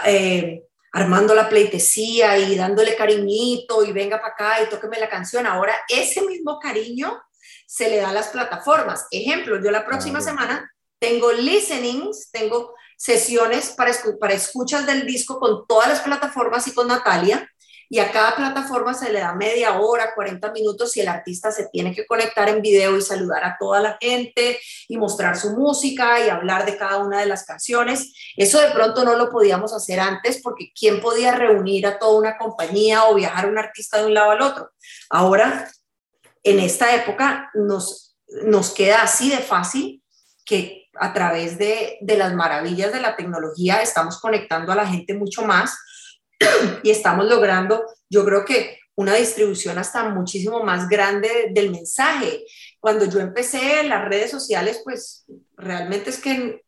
Speaker 2: eh, armando la pleitesía y dándole cariñito y venga para acá y tóqueme la canción. Ahora ese mismo cariño se le da a las plataformas. Ejemplo, yo la próxima semana tengo listenings, tengo sesiones para, para escuchas del disco con todas las plataformas y con Natalia y a cada plataforma se le da media hora, 40 minutos y el artista se tiene que conectar en video y saludar a toda la gente y mostrar su música y hablar de cada una de las canciones. Eso de pronto no lo podíamos hacer antes porque ¿quién podía reunir a toda una compañía o viajar un artista de un lado al otro? Ahora, en esta época nos, nos queda así de fácil que a través de, de las maravillas de la tecnología estamos conectando a la gente mucho más y estamos logrando, yo creo que una distribución hasta muchísimo más grande del mensaje. Cuando yo empecé en las redes sociales, pues realmente es que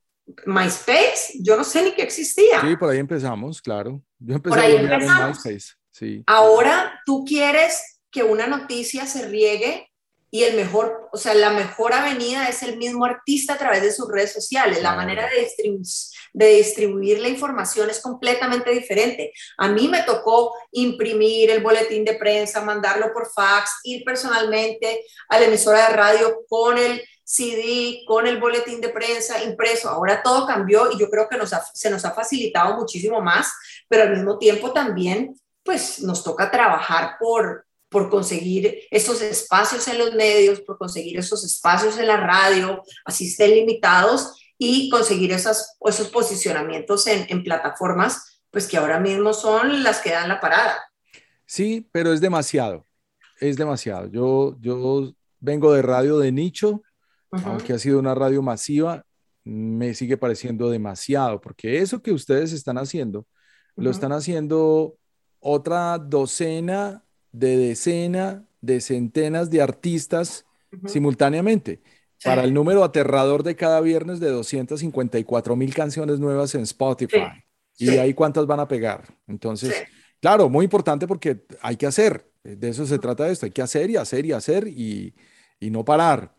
Speaker 2: MySpace, yo no sé ni qué existía.
Speaker 1: Sí, por ahí empezamos, claro. Yo
Speaker 2: empecé por ahí empezamos. MySpace, sí. Ahora tú quieres que una noticia se riegue y el mejor, o sea, la mejor avenida es el mismo artista a través de sus redes sociales. La manera de, de distribuir la información es completamente diferente. A mí me tocó imprimir el boletín de prensa, mandarlo por fax, ir personalmente a la emisora de radio con el CD, con el boletín de prensa impreso. Ahora todo cambió y yo creo que nos se nos ha facilitado muchísimo más, pero al mismo tiempo también, pues nos toca trabajar por, por conseguir esos espacios en los medios, por conseguir esos espacios en la radio, así estén limitados, y conseguir esas, esos posicionamientos en, en plataformas, pues que ahora mismo son las que dan la parada.
Speaker 1: Sí, pero es demasiado, es demasiado. Yo, yo vengo de radio de nicho, aunque ha sido una radio masiva, me sigue pareciendo demasiado, porque eso que ustedes están haciendo, lo están haciendo otra docena de decena, de centenas de artistas simultáneamente. Para el número aterrador de cada viernes de 254 mil canciones nuevas en Spotify. ¿Y de ahí cuántas van a pegar? Entonces, claro, muy importante porque hay que hacer. De eso se trata esto. Hay que hacer y hacer y hacer y, y no parar.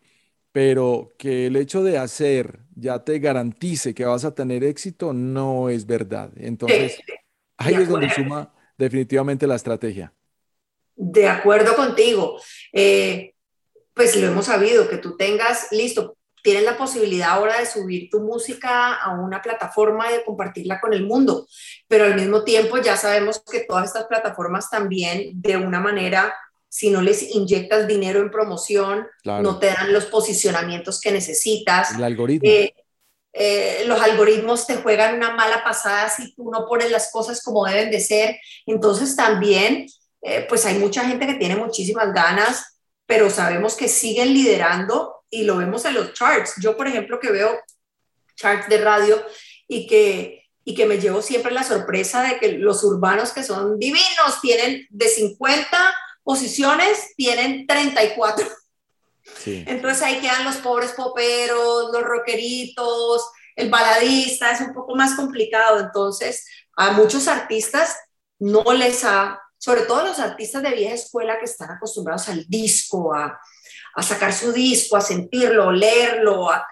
Speaker 1: Pero que el hecho de hacer ya te garantice que vas a tener éxito no es verdad. Entonces, ahí es donde suma definitivamente la estrategia
Speaker 2: de acuerdo contigo. Eh, pues lo hemos sabido, que tú tengas, listo, tienes la posibilidad ahora de subir tu música a una plataforma y de compartirla con el mundo, pero al mismo tiempo ya sabemos que todas estas plataformas también de una manera, si no les inyectas dinero en promoción, no te dan los posicionamientos que necesitas.
Speaker 1: El algoritmo.
Speaker 2: Eh, eh, los algoritmos te juegan una mala pasada si tú no pones las cosas como deben de ser. Entonces también eh, pues hay mucha gente que tiene muchísimas ganas, pero sabemos que siguen liderando y lo vemos en los charts. Yo, por ejemplo, que veo charts de radio y que, y que me llevo siempre la sorpresa de que los urbanos que son divinos tienen de 50 posiciones, tienen 34. Entonces ahí quedan los pobres poperos, los rockeritos, el baladista, es un poco más complicado. Entonces, a muchos artistas no les ha sobre todo los artistas de vieja escuela que están acostumbrados al disco, a, sacar su disco, a sentirlo, leerlo, a,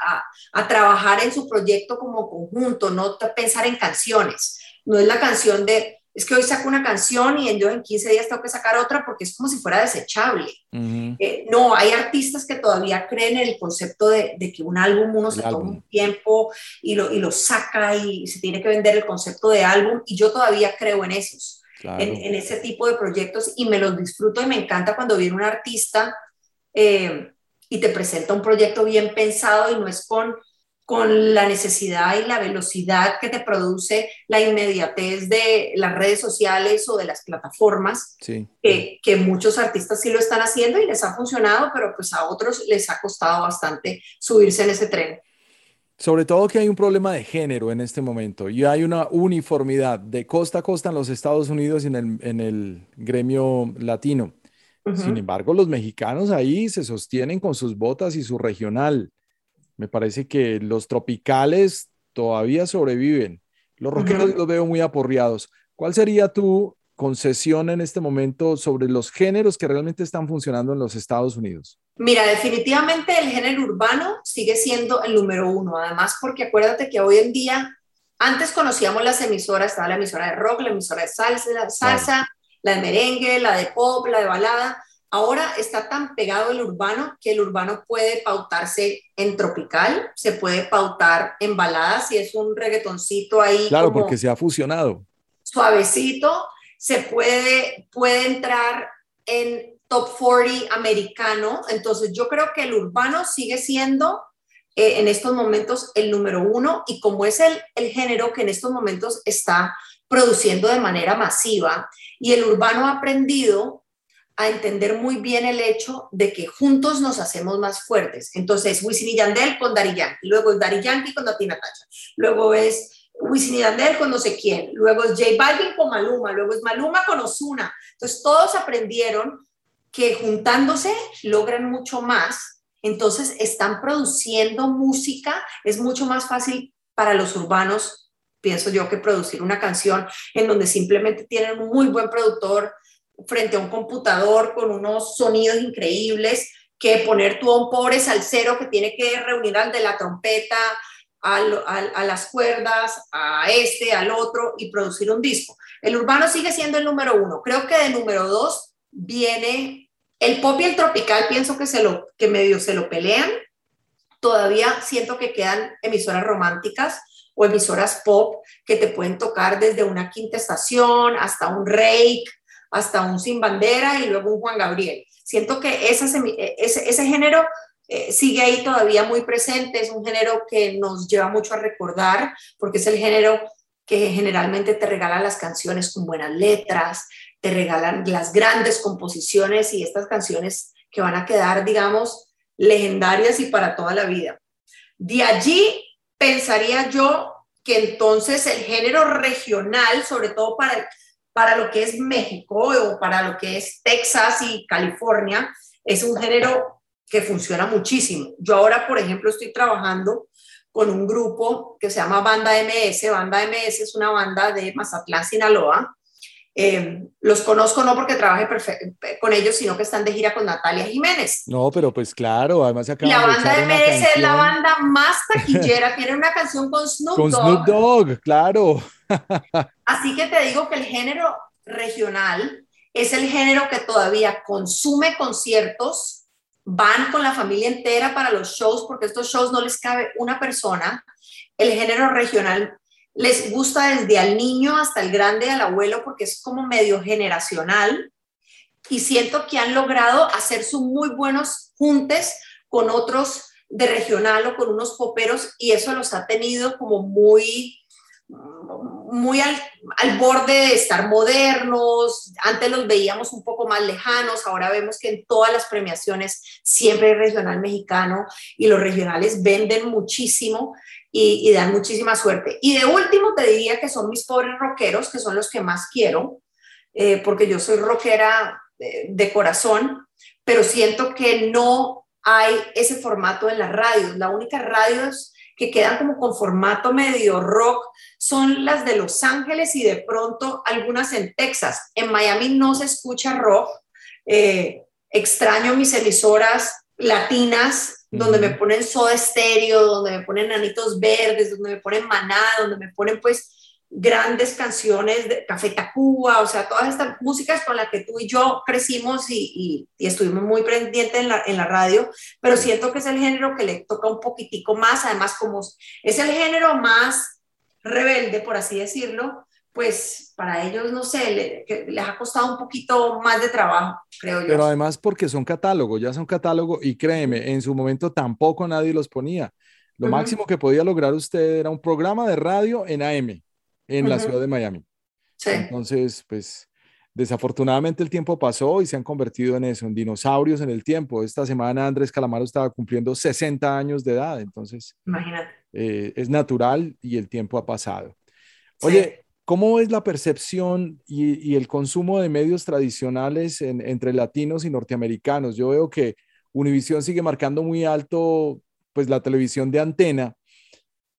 Speaker 2: a, trabajar en su proyecto como conjunto, no pensar en canciones. No es la canción de, es que hoy saco una canción y en yo en 15 días tengo que sacar otra porque es como si fuera desechable. Eh, no, hay artistas que todavía creen en el concepto de, de que un álbum uno se toma un tiempo y lo, y lo saca y se tiene que vender el concepto de álbum y yo todavía creo en esos en, ese tipo de proyectos y me los disfruto y me encanta cuando viene un artista eh, y te presenta un proyecto bien pensado y no es con, con la necesidad y la velocidad que te produce la inmediatez de las redes sociales o de las plataformas, que, que, muchos artistas sí lo están haciendo y les ha funcionado, pero pues a otros les ha costado bastante subirse en ese tren.
Speaker 1: Sobre todo que hay un problema de género en este momento y hay una uniformidad de costa a costa en los Estados Unidos y en el, en el gremio latino. Sin embargo, los mexicanos ahí se sostienen con sus botas y su regional. Me parece que los tropicales todavía sobreviven. Los rockeros los veo muy aporreados. ¿Cuál sería tu concesión en este momento sobre los géneros que realmente están funcionando en los Estados Unidos?
Speaker 2: Mira, definitivamente el género urbano sigue siendo el número uno, además porque acuérdate que hoy en día, antes conocíamos las emisoras, estaba la emisora de rock, la emisora de salsa, la, salsa, la de merengue, la de pop, la de balada. Ahora está tan pegado el urbano que el urbano puede pautarse en tropical, se puede pautar en balada si es un reggaetoncito ahí.
Speaker 1: Claro, porque se ha fusionado.
Speaker 2: Suavecito, se puede, puede entrar en top 40 americano. Entonces yo creo que el urbano sigue siendo eh, en estos momentos el número uno y como es el, el género que en estos momentos está produciendo de manera masiva y el urbano ha aprendido a entender muy bien el hecho de que juntos nos hacemos más fuertes. Entonces, Wisin y Yandel con Dari Yankee, luego Dari Yankee con Nati Natasha, luego es Wisin y Yandel con no sé quién, luego es J Balvin con Maluma, luego es Maluma con Osuna. Entonces todos aprendieron que juntándose logran mucho más. Entonces están produciendo música, es mucho más fácil para los urbanos, pienso yo, que producir una canción en donde simplemente tienen un muy buen productor frente a un computador con unos sonidos increíbles, que poner tú a un pobre salsero que tiene que reunir al de la trompeta, a, las cuerdas, a este, al otro y producir un disco. El urbano sigue siendo el número uno. Creo que de número dos viene el pop y el tropical, pienso que, se lo, que medio se lo pelean. Todavía siento que quedan emisoras románticas o emisoras pop que te pueden tocar desde una quinta estación hasta un rake, hasta un sin bandera y luego un Juan Gabriel. Siento que ese, ese género eh, sigue ahí todavía muy presente, es un género que nos lleva mucho a recordar, porque es el género que generalmente te regala las canciones con buenas letras, te regalan las grandes composiciones y estas canciones que van a quedar, digamos, legendarias y para toda la vida. De allí pensaría yo que entonces el género regional, sobre todo para, para lo que es México o para lo que es Texas y California, es un género que funciona muchísimo. Yo ahora, por ejemplo, estoy trabajando con un grupo que se llama Banda MS. Banda MS es una banda de Mazatlán, Sinaloa. Eh, los conozco no porque trabaje con ellos, sino que están de gira con Natalia Jiménez.
Speaker 1: No, pero pues claro, además
Speaker 2: se La banda MS es la banda más *laughs* taquillera, tiene una canción con Snoop Dogg.
Speaker 1: Con Snoop Dogg, claro. *laughs*
Speaker 2: Así que te digo que el género regional es el género que todavía consume conciertos, van con la familia entera para los shows, porque estos shows no les cabe una persona. El género regional les gusta desde al niño hasta el grande, al abuelo, porque es como medio generacional. Y siento que han logrado hacer sus muy buenos juntes con otros de regional o con unos poperos y eso los ha tenido como muy muy al, borde de estar modernos, antes los veíamos un poco más lejanos, ahora vemos que en todas las premiaciones siempre hay regional mexicano y los regionales venden muchísimo y, dan muchísima suerte. Y de último te diría que son mis pobres rockeros, que son los que más quiero, eh, porque yo soy rockera de, de corazón, pero siento que no hay ese formato en las radios. La única radio es que quedan como con formato medio rock son las de Los Ángeles y de pronto algunas en Texas. En Miami no se escucha rock. Eh, extraño mis emisoras latinas donde me ponen soda estéreo, donde me ponen anitos verdes, donde me ponen maná, donde me ponen pues grandes canciones de Café Tacuba, o sea, todas estas músicas con las que tú y yo crecimos y, estuvimos muy pendientes en la, en la, radio, pero siento que es el género que le toca un poquitico más, además como es el género más rebelde, por así decirlo, pues para ellos, no sé, les ha costado un poquito más de trabajo, creo yo.
Speaker 1: Pero además porque son catálogo, ya son catálogo y créeme, en su momento tampoco nadie los ponía. Lo máximo que podía lograr usted era un programa de radio en AM en la ciudad de Miami. Entonces, pues desafortunadamente el tiempo pasó y se han convertido en eso, en dinosaurios en el tiempo. Esta semana Andrés Calamaro estaba cumpliendo 60 años de edad, entonces
Speaker 2: Imagínate.
Speaker 1: Eh, es natural y el tiempo ha pasado. Oye, ¿cómo es la percepción y, el consumo de medios tradicionales entre latinos y norteamericanos? Yo veo que Univision sigue marcando muy alto pues la televisión de antena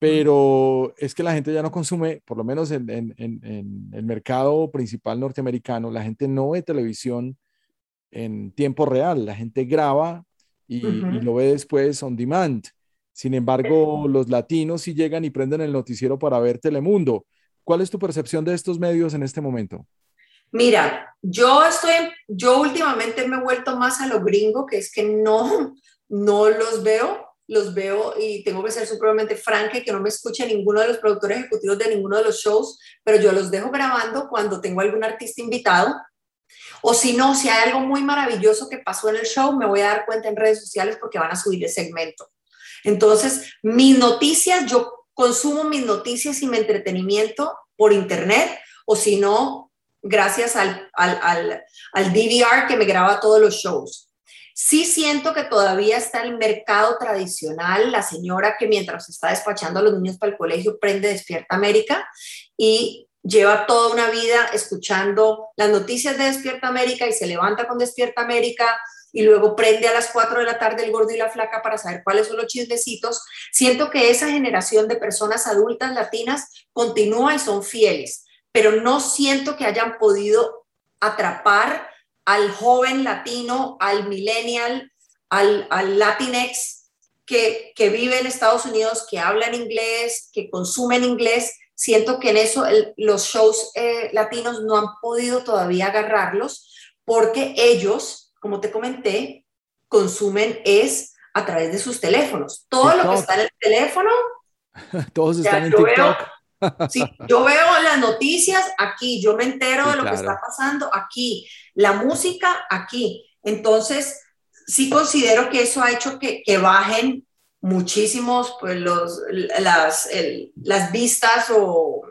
Speaker 1: pero es que la gente ya no consume, por lo menos en, el mercado principal norteamericano, la gente no ve televisión en tiempo real, la gente graba y, lo ve después on demand. Sin embargo, los latinos sí llegan y prenden el noticiero para ver Telemundo. ¿Cuál es tu percepción de estos medios en este momento?
Speaker 2: Mira, yo estoy, yo últimamente me he vuelto más a lo gringo, que es que no, no los veo los veo y tengo que ser supremamente franca y que no me escuche ninguno de los productores ejecutivos de ninguno de los shows, pero yo los dejo grabando cuando tengo algún artista invitado. O si no, si hay algo muy maravilloso que pasó en el show, me voy a dar cuenta en redes sociales porque van a subir el segmento. Entonces, mis noticias, yo consumo mis noticias y mi entretenimiento por internet, o si no, gracias al, al, al, al DVR que me graba todos los shows. Sí siento que todavía está el mercado tradicional, la señora que mientras está despachando a los niños para el colegio prende Despierta América y lleva toda una vida escuchando las noticias de Despierta América y se levanta con Despierta América y luego prende a las 4 de la tarde el gordo y la flaca para saber cuáles son los chismecitos. Siento que esa generación de personas adultas latinas continúa y son fieles, pero no siento que hayan podido atrapar al joven latino, al millennial, al, al latinex que, que, vive en Estados Unidos, que habla en inglés, que consume en inglés. Siento que en eso los shows eh, latinos no han podido todavía agarrarlos porque ellos, como te comenté, consumen es a través de sus teléfonos. Todo lo que está en el teléfono. *laughs*
Speaker 1: Todos están en TikTok.
Speaker 2: Sí, *laughs* yo veo las noticias aquí, yo me entero de lo que está pasando aquí, la música aquí. Entonces, sí considero que eso ha hecho que, que bajen muchísimos pues, los, las, las vistas o,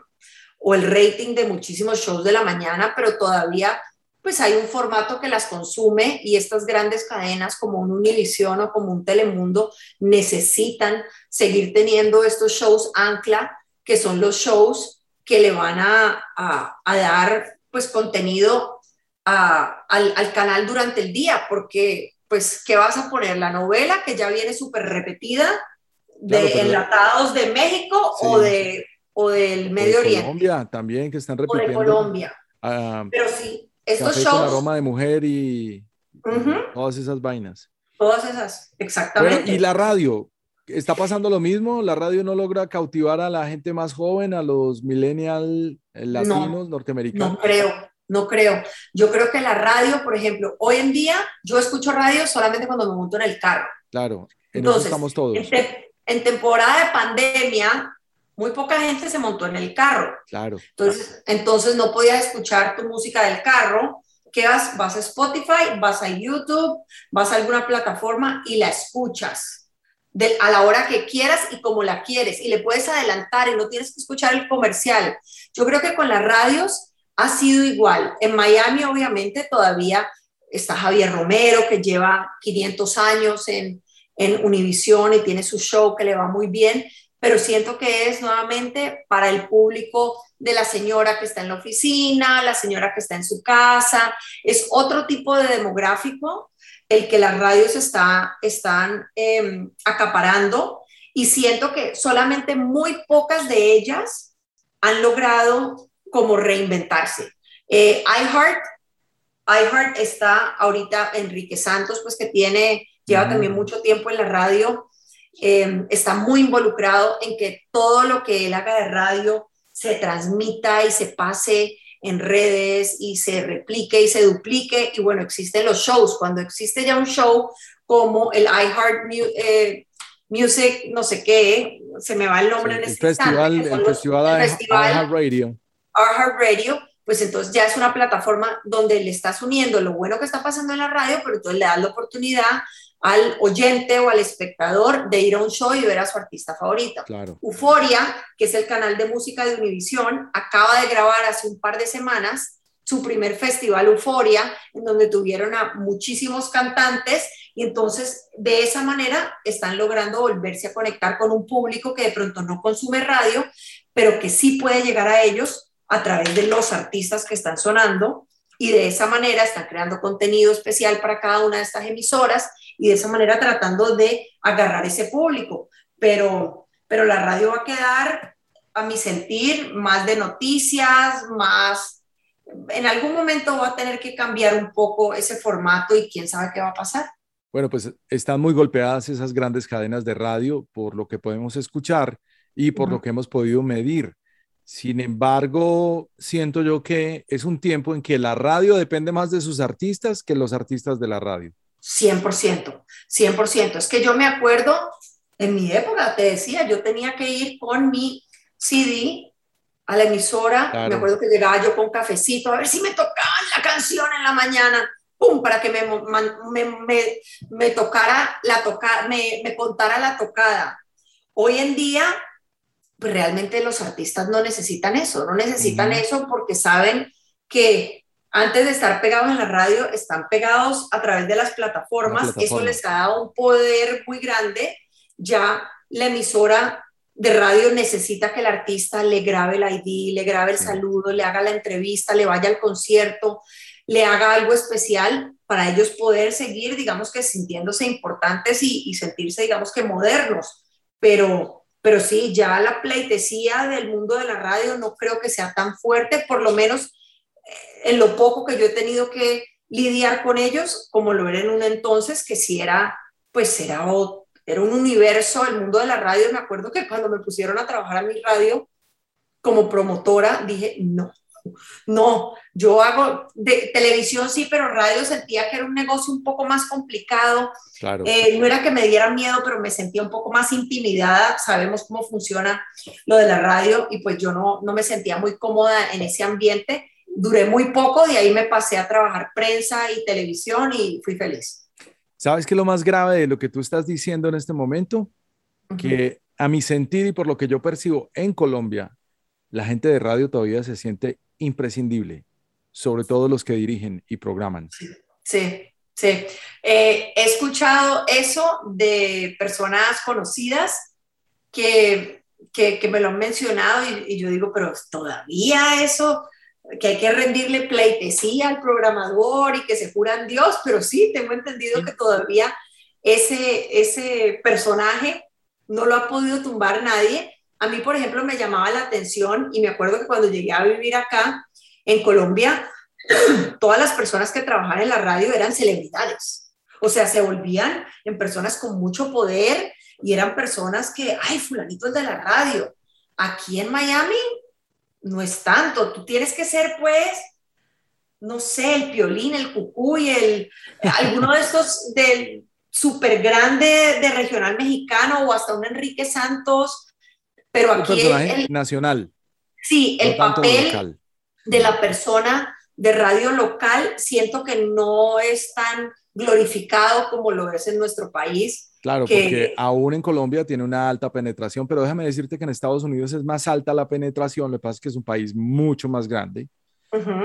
Speaker 2: o, el rating de muchísimos shows de la mañana, pero todavía pues hay un formato que las consume y estas grandes cadenas como un Univision o como un Telemundo necesitan seguir teniendo estos shows ancla que son los shows que le van a, dar pues contenido al, canal durante el día, porque pues, ¿qué vas a poner? La novela que ya viene súper repetida de enlatados de México o, de, o del Medio Oriente.
Speaker 1: Colombia también, que están repitiendo.
Speaker 2: O de Colombia. Ah, Pero sí, estos shows...
Speaker 1: Con aroma de mujer y todas esas vainas.
Speaker 2: Todas esas, exactamente.
Speaker 1: y la radio, ¿Está pasando lo mismo? ¿La radio no logra cautivar a la gente más joven, a los millennial eh, latinos, norteamericanos?
Speaker 2: No creo, no creo. Yo creo que la radio, por ejemplo, hoy en día yo escucho radio solamente cuando me monto en el carro.
Speaker 1: Claro, entonces estamos todos.
Speaker 2: En, temporada de pandemia, muy poca gente se montó en el carro.
Speaker 1: Claro.
Speaker 2: Entonces, entonces no podías escuchar tu música del carro. ¿Qué vas? Vas a Spotify, vas a YouTube, vas a alguna plataforma y la escuchas a la hora que quieras y como la quieres y le puedes adelantar y no tienes que escuchar el comercial. Yo creo que con las radios ha sido igual. En Miami obviamente todavía está Javier Romero que lleva 500 años en, en Univision y tiene su show que le va muy bien, pero siento que es nuevamente para el público de la señora que está en la oficina, la señora que está en su casa, es otro tipo de demográfico el que las radios está, están em, acaparando y siento que solamente muy pocas de ellas han logrado como reinventarse. Eh, iHeart, iHeart está ahorita Enrique Santos, pues que tiene, lleva también mucho tiempo en la radio, em, está muy involucrado en que todo lo que él haga de radio se transmita y se pase en redes y se replique y se duplique. Y bueno, existen los shows. Cuando existe ya un show como el iHeart eh, Music, no sé qué, se me va el nombre en
Speaker 1: el este festival, el festival, el iHeart Radio.
Speaker 2: iHeart Radio, pues entonces ya es una plataforma donde le estás uniendo lo bueno que está pasando en la radio, pero entonces le das la oportunidad al oyente o al espectador de ir a un show y ver a su artista favorito.
Speaker 1: Claro.
Speaker 2: Euforia, que es el canal de música de Univision, acaba de grabar hace un par de semanas su primer festival Euforia, en donde tuvieron a muchísimos cantantes y entonces de esa manera están logrando volverse a conectar con un público que de pronto no consume radio, pero que sí puede llegar a ellos a través de los artistas que están sonando y de esa manera están creando contenido especial para cada una de estas emisoras y de esa manera tratando de agarrar ese público. Pero, pero la radio va a quedar, a mi sentir, más de noticias, más... En algún momento va a tener que cambiar un poco ese formato y quién sabe qué va a pasar.
Speaker 1: Bueno, pues están muy golpeadas esas grandes cadenas de radio por lo que podemos escuchar y por lo que hemos podido medir. Sin embargo, siento yo que es un tiempo en que la radio depende más de sus artistas que los artistas de la radio.
Speaker 2: 100%, 100%. Es que yo me acuerdo, en mi época, te decía, yo tenía que ir con mi CD a la emisora, me acuerdo que llegaba yo con cafecito, a ver si me tocaban la canción en la mañana, ¡pum!, para que me, me, me, tocara la toca, me, me contara la tocada. Hoy en día, pues realmente los artistas no necesitan eso, no necesitan eso porque saben que antes de estar pegados en la radio, están pegados a través de las plataformas. Eso les ha dado un poder muy grande. Ya la emisora de radio necesita que el artista le grabe el ID, le grabe el saludo, le haga la entrevista, le vaya al concierto, le haga algo especial para ellos poder seguir, digamos que sintiéndose importantes y, sentirse, digamos que modernos. Pero, pero sí, ya la pleitesía del mundo de la radio no creo que sea tan fuerte, por lo menos en lo poco que yo he tenido que lidiar con ellos, como lo era en un entonces, que sí era, pues era era un universo, el mundo de la radio. Me acuerdo que cuando me pusieron a trabajar a mi radio como promotora, dije, no, no, yo hago de televisión sí, pero radio sentía que era un negocio un poco más complicado. Claro. Eh, no era que me diera miedo, pero me sentía un poco más intimidada. Sabemos cómo funciona lo de la radio y pues yo no, no me sentía muy cómoda en ese ambiente. Duré muy poco, de ahí me pasé a trabajar prensa y televisión y fui feliz.
Speaker 1: ¿Sabes qué es lo más grave de lo que tú estás diciendo en este momento? Que a mi sentir y por lo que yo percibo en Colombia, la gente de radio todavía se siente imprescindible, sobre todo los que dirigen y programan.
Speaker 2: Sí, sí. Eh, he escuchado eso de personas conocidas que, que, me lo han mencionado y, y, yo digo, pero todavía eso que hay que rendirle pleitesía al programador y que se juran Dios, pero sí, tengo entendido que todavía ese, ese personaje no lo ha podido tumbar nadie. A mí, por ejemplo, me llamaba la atención y me acuerdo que cuando llegué a vivir acá en Colombia, *clears throat* todas las personas que trabajaban en la radio eran celebridades. O sea, se volvían en personas con mucho poder y eran personas que, ay, fulanito es de la radio. Aquí en Miami no es tanto. Tú tienes que ser, pues, no sé, el piolín, el cucuy, el, alguno de estos del súper grande de regional mexicano o hasta un Enrique Santos. Pero aquí.
Speaker 1: El nacional.
Speaker 2: Sí, el papel de la persona de radio local siento que no es tan glorificado como lo es en nuestro país.
Speaker 1: Claro, porque aún en Colombia tiene una alta penetración, pero déjame decirte que en Estados Unidos es más alta la penetración, lo que pasa es que es un país mucho más grande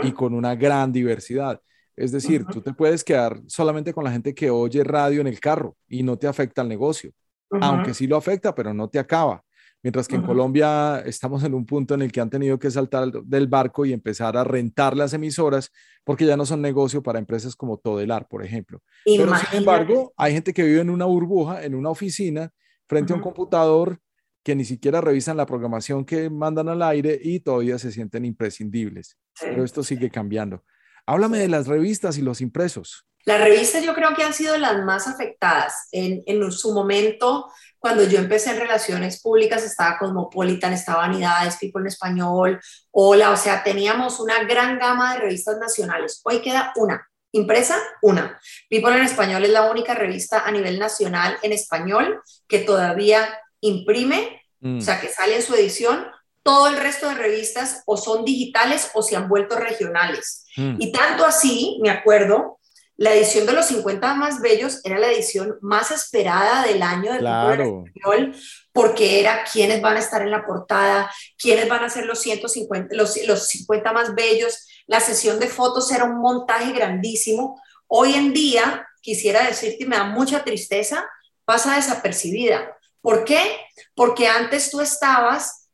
Speaker 1: y con una gran diversidad. Es decir, tú te puedes quedar solamente con la gente que oye radio en el carro y no te afecta el negocio, aunque sí lo afecta, pero no te acaba. Mientras que en Colombia estamos en un punto en el que han tenido que saltar del barco y empezar a rentar las emisoras porque ya no son negocio para empresas como Todelar, por ejemplo. Pero sin embargo, hay gente que vive en una burbuja, en una oficina, frente a un computador que ni siquiera revisan la programación que mandan al aire y todavía se sienten imprescindibles. Pero esto sigue cambiando. Háblame de las revistas y los impresos.
Speaker 2: Las revistas yo creo que han sido las más afectadas. En, en su momento, cuando yo empecé en relaciones públicas, estaba Cosmopolitan, estaba Vanidades, People en Español, Hola, o sea, teníamos una gran gama de revistas nacionales. Hoy queda una, impresa, una. People en Español es la única revista a nivel nacional en español que todavía imprime, mm. o sea, que sale en su edición. Todo el resto de revistas o son digitales o se han vuelto regionales. Mm. Y tanto así, me acuerdo, la edición de los 50 más bellos era la edición más esperada del año del claro. español, porque era quiénes van a estar en la portada, quiénes van a ser los 150, los, los 50 más bellos. La sesión de fotos era un montaje grandísimo. Hoy en día, quisiera decir que me da mucha tristeza, pasa desapercibida. ¿Por qué? Porque antes tú estabas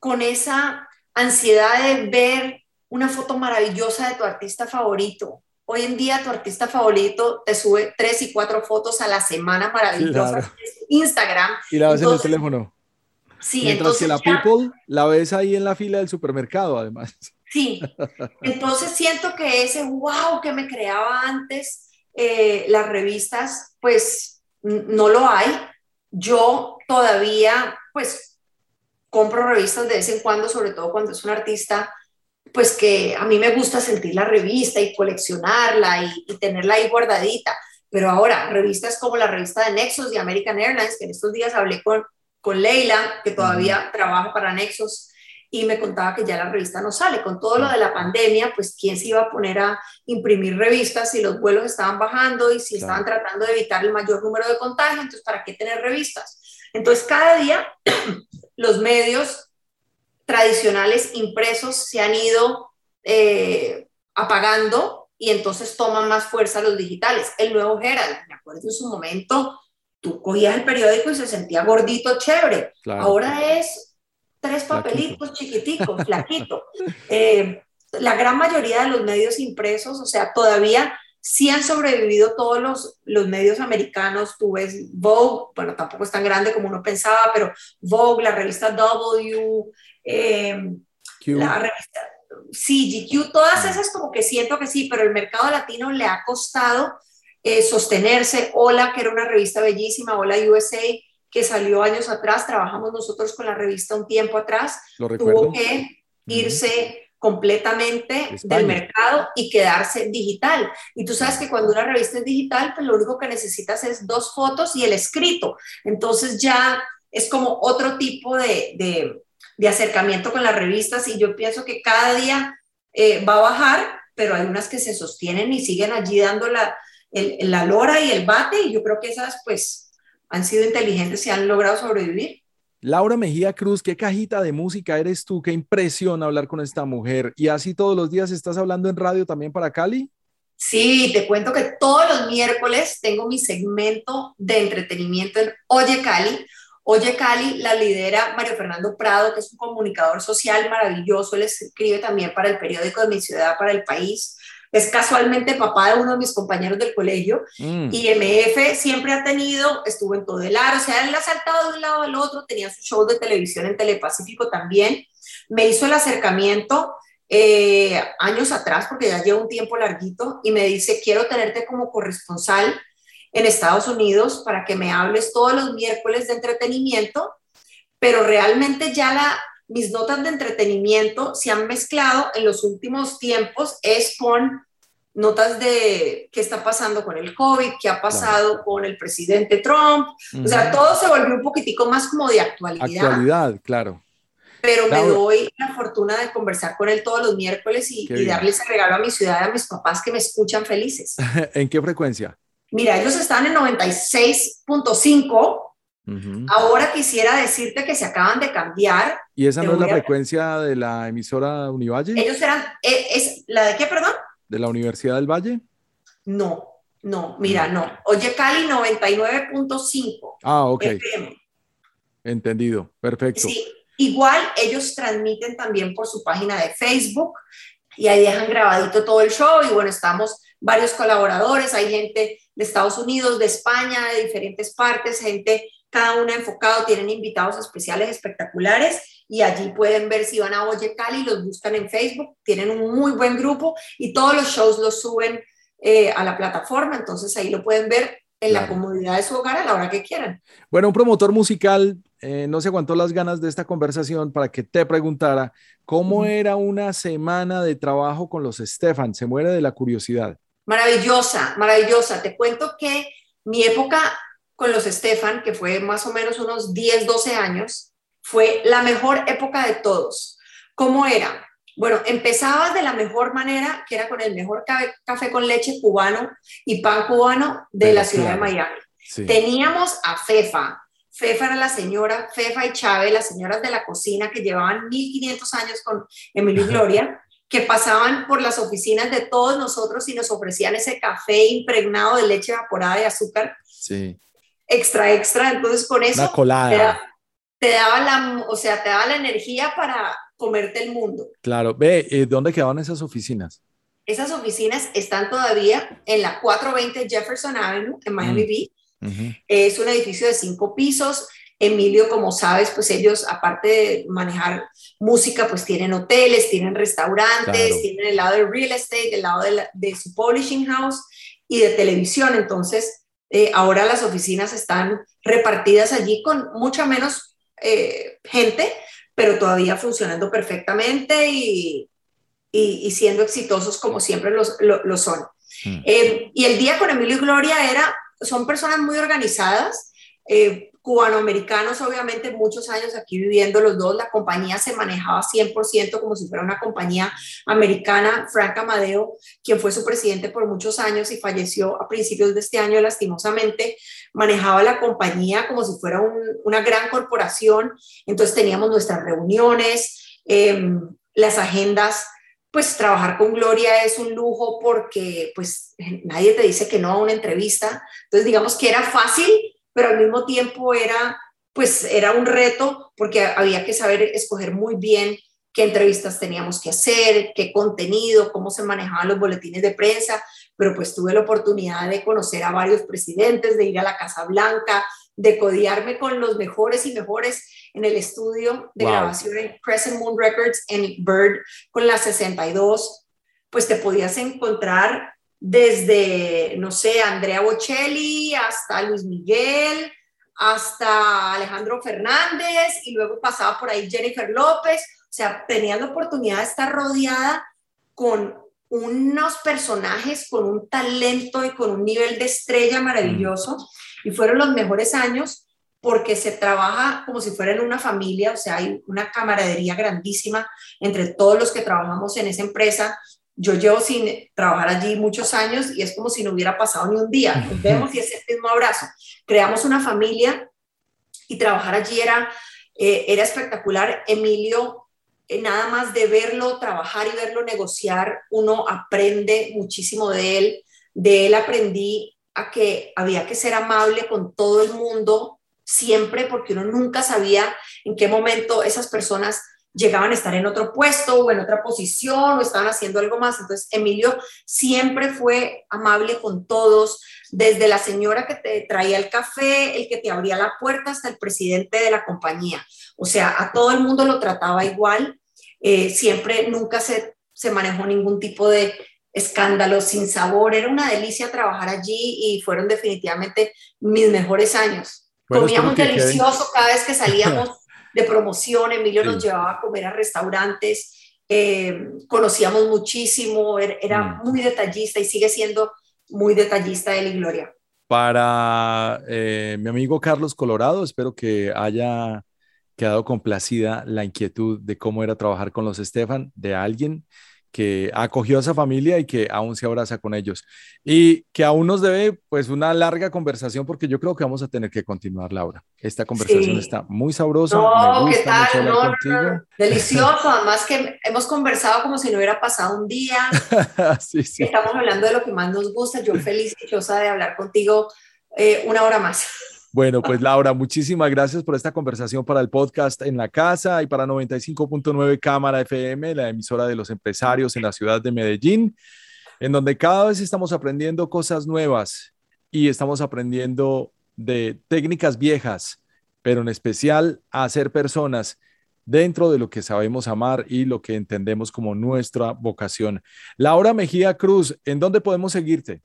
Speaker 2: con esa ansiedad de ver una foto maravillosa de tu artista favorito, Hoy en día tu artista favorito te sube tres y cuatro fotos a la semana maravillosas Instagram.
Speaker 1: Y la ves en el teléfono. Sí, Mientras que la people la ves ahí en la fila del supermercado, además.
Speaker 2: Sí, *laughs* entonces siento que ese wow que me creaba antes eh, las revistas, pues no lo hay. Yo todavía, pues, compro revistas de vez en cuando, sobre todo cuando es un artista pues que a mí me gusta sentir la revista y coleccionarla y, tenerla ahí guardadita. Pero ahora, revistas como la revista de Nexus de American Airlines, que en estos días hablé con, con Leila, que todavía trabaja para Nexus, y me contaba que ya la revista no sale. Con todo lo de la pandemia, pues quién se iba a poner a imprimir revistas si los vuelos estaban bajando y si estaban tratando de evitar el mayor número de contagios, entonces ¿para qué tener revistas? Entonces cada día *clears throat* los medios tradicionales impresos se han ido eh, apagando y entonces toman más fuerza los digitales. El nuevo Herald, me acuerdo en su momento, tú cogías el periódico y se sentía gordito, chévere. Ahora es tres papelitos chiquiticos, flaquito. *laughs* Eh, la gran mayoría de los medios impresos, o sea, todavía sí han sobrevivido todos los, los medios americanos. Tú ves Vogue, bueno, tampoco es tan grande como uno pensaba, pero Vogue, la revista W, eh, la revista CGQ, todas mm. esas como que siento que sí, pero el mercado latino le ha costado eh, sostenerse. Hola, que era una revista bellísima, Hola USA, que salió años atrás, trabajamos nosotros con la revista un tiempo atrás, tuvo que irse completamente del mercado y quedarse digital. Y tú sabes que cuando una revista es digital, pues lo único que necesitas es dos fotos y el escrito. Entonces ya es como otro tipo de, de, acercamiento con las revistas y yo pienso que cada día eh, va a bajar, pero hay unas que se sostienen y siguen allí dando la, la lora y el bate y yo creo que esas pues han sido inteligentes y han logrado sobrevivir.
Speaker 1: Laura Mejía Cruz, qué cajita de música eres tú, qué impresión hablar con esta mujer. ¿Y así todos los días estás hablando en radio también para Cali?
Speaker 2: Sí, te cuento que todos los miércoles tengo mi segmento de entretenimiento en Oye Cali. Oye Cali la lidera Mario Fernando Prado, que es un comunicador social maravilloso. Él escribe también para el periódico de mi ciudad, para el país. Es casualmente papá de uno de mis compañeros del colegio. Mm. y MF siempre ha tenido, estuvo en todo el ar, o sea, él ha saltado de un lado al otro, tenía su show de televisión en Telepacífico también, me hizo el acercamiento eh, años atrás, porque ya lleva un tiempo larguito, y me dice, quiero tenerte como corresponsal en Estados Unidos para que me hables todos los miércoles de entretenimiento, pero realmente ya la, mis notas de entretenimiento se han mezclado en los últimos tiempos es con notas de qué está pasando con el COVID, qué ha pasado con el presidente Trump. O sea, todo se volvió un poquitico más como de actualidad.
Speaker 1: Actualidad, claro.
Speaker 2: Pero me doy la fortuna de conversar con él todos los miércoles y, y darles el regalo a mi ciudad, a mis papás que me escuchan felices. *laughs*
Speaker 1: ¿En qué frecuencia?
Speaker 2: Mira, ellos están en 96.5 Ahora quisiera decirte que se acaban de cambiar.
Speaker 1: ¿Y esa no es la frecuencia de la emisora Univalle?
Speaker 2: Ellos eran, eh, ¿es la de qué, perdón?
Speaker 1: ¿De la Universidad del Valle?
Speaker 2: No, no, mira, no. Oye, Cali 99.5.
Speaker 1: Ah, ok. Entendido, perfecto.
Speaker 2: Sí, igual ellos transmiten también por su página de Facebook y ahí dejan grabadito todo el show y bueno, estamos varios colaboradores, hay gente de Estados Unidos, de España, de diferentes partes, gente cada una enfocado, tienen invitados especiales espectaculares y allí pueden ver si van a Oye Cali, los buscan en Facebook, tienen un muy buen grupo y todos los shows los suben eh, a la plataforma, entonces ahí lo pueden ver en la comodidad de su hogar a la hora que quieran.
Speaker 1: Bueno, un promotor musical eh, no se aguantó las ganas de esta conversación para que te preguntara cómo era una semana de trabajo con los Stefan. Se muere de la curiosidad.
Speaker 2: Maravillosa, maravillosa. Te cuento que mi época con los Stefan, que fue más o menos unos 10, 12 años, fue la mejor época de todos. ¿Cómo era? Bueno, empezabas de la mejor manera, que era con el mejor café con leche cubano y pan cubano de, la ciudad de Miami. Teníamos a Fefa. Fefa era la señora, Fefa y Chávez, las señoras de la cocina que llevaban 1500 años con Emilio y Gloria, que pasaban por las oficinas de todos nosotros y nos ofrecían ese café impregnado de leche evaporada y azúcar. Sí extra, extra. Entonces con eso Te, daba la, o sea, te daba la energía para comerte el mundo.
Speaker 1: Claro, ve, eh, ¿dónde quedaban esas oficinas?
Speaker 2: Esas oficinas están todavía en la 420 Jefferson Avenue, en Miami mm. Beach. Es un edificio de cinco pisos. Emilio, como sabes, pues ellos, aparte de manejar música, pues tienen hoteles, tienen restaurantes, tienen el lado de real estate, el lado de, de, su publishing house y de televisión. Entonces, eh, ahora las oficinas están repartidas allí con mucha menos eh, gente, pero todavía funcionando perfectamente y, y, siendo exitosos como siempre lo, lo, son. Mm. Eh, y el día con Emilio y Gloria era, son personas muy organizadas, cubanoamericanos, obviamente muchos años aquí viviendo los dos, la compañía se manejaba 100% como si fuera una compañía americana. Frank Amadeo, quien fue su presidente por muchos años y falleció a principios de este año lastimosamente, manejaba la compañía como si fuera una gran corporación. Entonces teníamos nuestras reuniones, em, las agendas pues trabajar con Gloria es un lujo porque pues nadie te dice que no a una entrevista. Entonces digamos que era fácil, pero al mismo tiempo era pues era un reto porque había que saber escoger muy bien qué entrevistas teníamos que hacer, qué contenido, cómo se manejaban los boletines de prensa, pero pues tuve la oportunidad de conocer a varios presidentes, de ir a la Casa Blanca, de codiarme con los mejores y mejores en el estudio de grabación en Crescent Moon Records en Bird con la 62, pues te podías encontrar desde, no sé, Andrea Bocelli hasta Luis Miguel, hasta Alejandro Fernández y luego pasaba por ahí Jennifer López. O sea, tenía la oportunidad de estar rodeada con unos personajes con un talento y con un nivel de estrella maravilloso. Y fueron los mejores años porque se trabaja como si fuera en una familia, o sea, hay una camaradería grandísima entre todos los que trabajamos en esa empresa. Yo llevo sin trabajar allí muchos años y es como si no hubiera pasado ni un día. Nos vemos y es el mismo abrazo. Creamos una familia y trabajar allí era, eh, era espectacular. Emilio, eh, nada más de verlo trabajar y verlo negociar, uno aprende muchísimo de él. De él aprendí a que había que ser amable con todo el mundo siempre porque uno nunca sabía en qué momento esas personas llegaban a estar en otro puesto o en otra posición o estaban haciendo algo más. Entonces, Emilio siempre fue amable con todos, desde la señora que te traía el café, el que te abría la puerta, hasta el presidente de la compañía. O sea, a todo el mundo lo trataba igual. Eh, siempre, nunca se, se manejó ningún tipo de escándalo, sin sabor. Era una delicia trabajar allí y fueron definitivamente mis mejores años. Comíamos delicioso cada vez que salíamos *laughs* de promoción, Emilio nos llevaba a comer a restaurantes, eh, conocíamos muchísimo, era, mm. muy detallista y sigue siendo muy detallista él y Gloria.
Speaker 1: Para eh, mi amigo Carlos Colorado, espero que haya quedado complacida la inquietud de cómo era trabajar con los Estefan, de alguien que acogió a esa familia y que aún se abraza con ellos. Y que aún nos debe pues una larga conversación porque yo creo que vamos a tener que continuar, Laura. Esta conversación está muy sabrosa.
Speaker 2: No, ¿qué tal? *laughs* delicioso. Además que hemos conversado como si no hubiera pasado un día. *laughs* sí, sí. Estamos hablando de lo que más nos gusta. Yo feliz y dichosa de hablar contigo eh, una hora más.
Speaker 1: Bueno, pues Laura, muchísimas gracias por esta conversación para el podcast en la casa y para 95.9 Cámara FM, la emisora de los empresarios en la ciudad de Medellín, en donde cada vez estamos aprendiendo cosas nuevas y estamos aprendiendo de técnicas viejas, pero en especial a ser personas dentro de lo que sabemos amar y lo que entendemos como nuestra vocación. Laura Mejía Cruz, ¿en dónde podemos seguirte?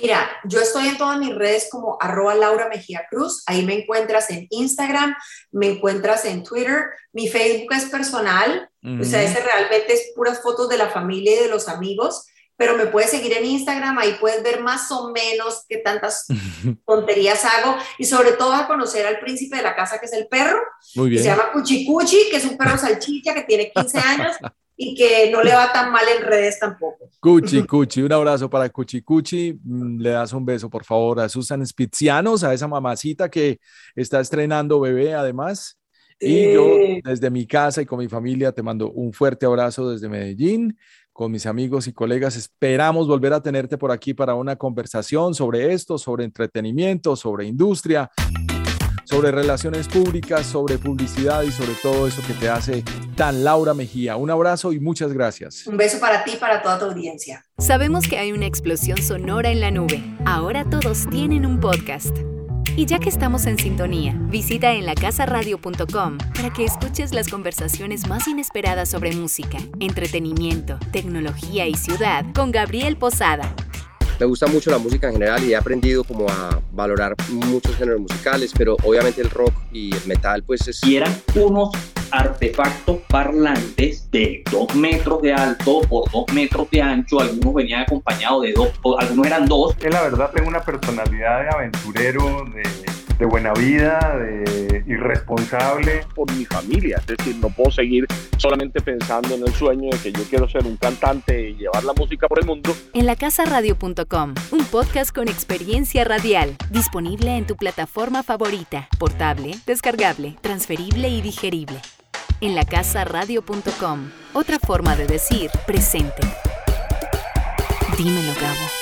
Speaker 2: Mira, yo estoy en todas mis redes como arroba Laura Mejía Cruz, ahí me encuentras en Instagram, me encuentras en Twitter, mi Facebook es personal, o sea, ese realmente es puras fotos de la familia y de los amigos, pero me puedes seguir en Instagram, ahí puedes ver más o menos qué tantas *laughs* tonterías hago y sobre todo a conocer al príncipe de la casa que es el perro, Muy bien. se llama Cuchicuchi, que es un perro salchicha que tiene 15 años *laughs* y que no le va tan mal en redes tampoco.
Speaker 1: Cuchi, Cuchi, un abrazo para Cuchi Cuchi. Mm, le das un beso, por favor, a Susan Spitzianos, a esa mamacita que está estrenando bebé además. Y yo desde mi casa y con mi familia te mando un fuerte abrazo desde Medellín. Con mis amigos y colegas esperamos volver a tenerte por aquí para una conversación sobre esto, sobre entretenimiento, sobre industria sobre relaciones públicas, sobre publicidad y sobre todo eso que te hace tan Laura Mejía. Un abrazo y muchas gracias.
Speaker 2: Un beso para ti y para toda tu audiencia.
Speaker 3: Sabemos que hay una explosión sonora en la nube. Ahora todos tienen un podcast. Y ya que estamos en sintonía, visita en lacasaradio.com para que escuches las conversaciones más inesperadas sobre música, entretenimiento, tecnología y ciudad con Gabriel Posada
Speaker 4: me gusta mucho la música en general y he aprendido como a valorar muchos géneros musicales, pero obviamente el rock y el metal pues es...
Speaker 5: Y eran unos artefactos parlantes de dos metros de alto por dos metros de ancho, algunos venían acompañados de dos, algunos eran dos.
Speaker 6: Que la verdad tengo una personalidad de aventurero, de de buena vida, de irresponsable.
Speaker 7: Por mi familia, es decir, no puedo seguir solamente pensando en el sueño de que yo quiero ser un cantante y llevar la música por el mundo.
Speaker 3: En la radio.com un podcast con experiencia radial, disponible en tu plataforma favorita, portable, descargable, transferible y digerible. en lacasaradio.com. Otra forma de decir presente. Dímelo, Gabo.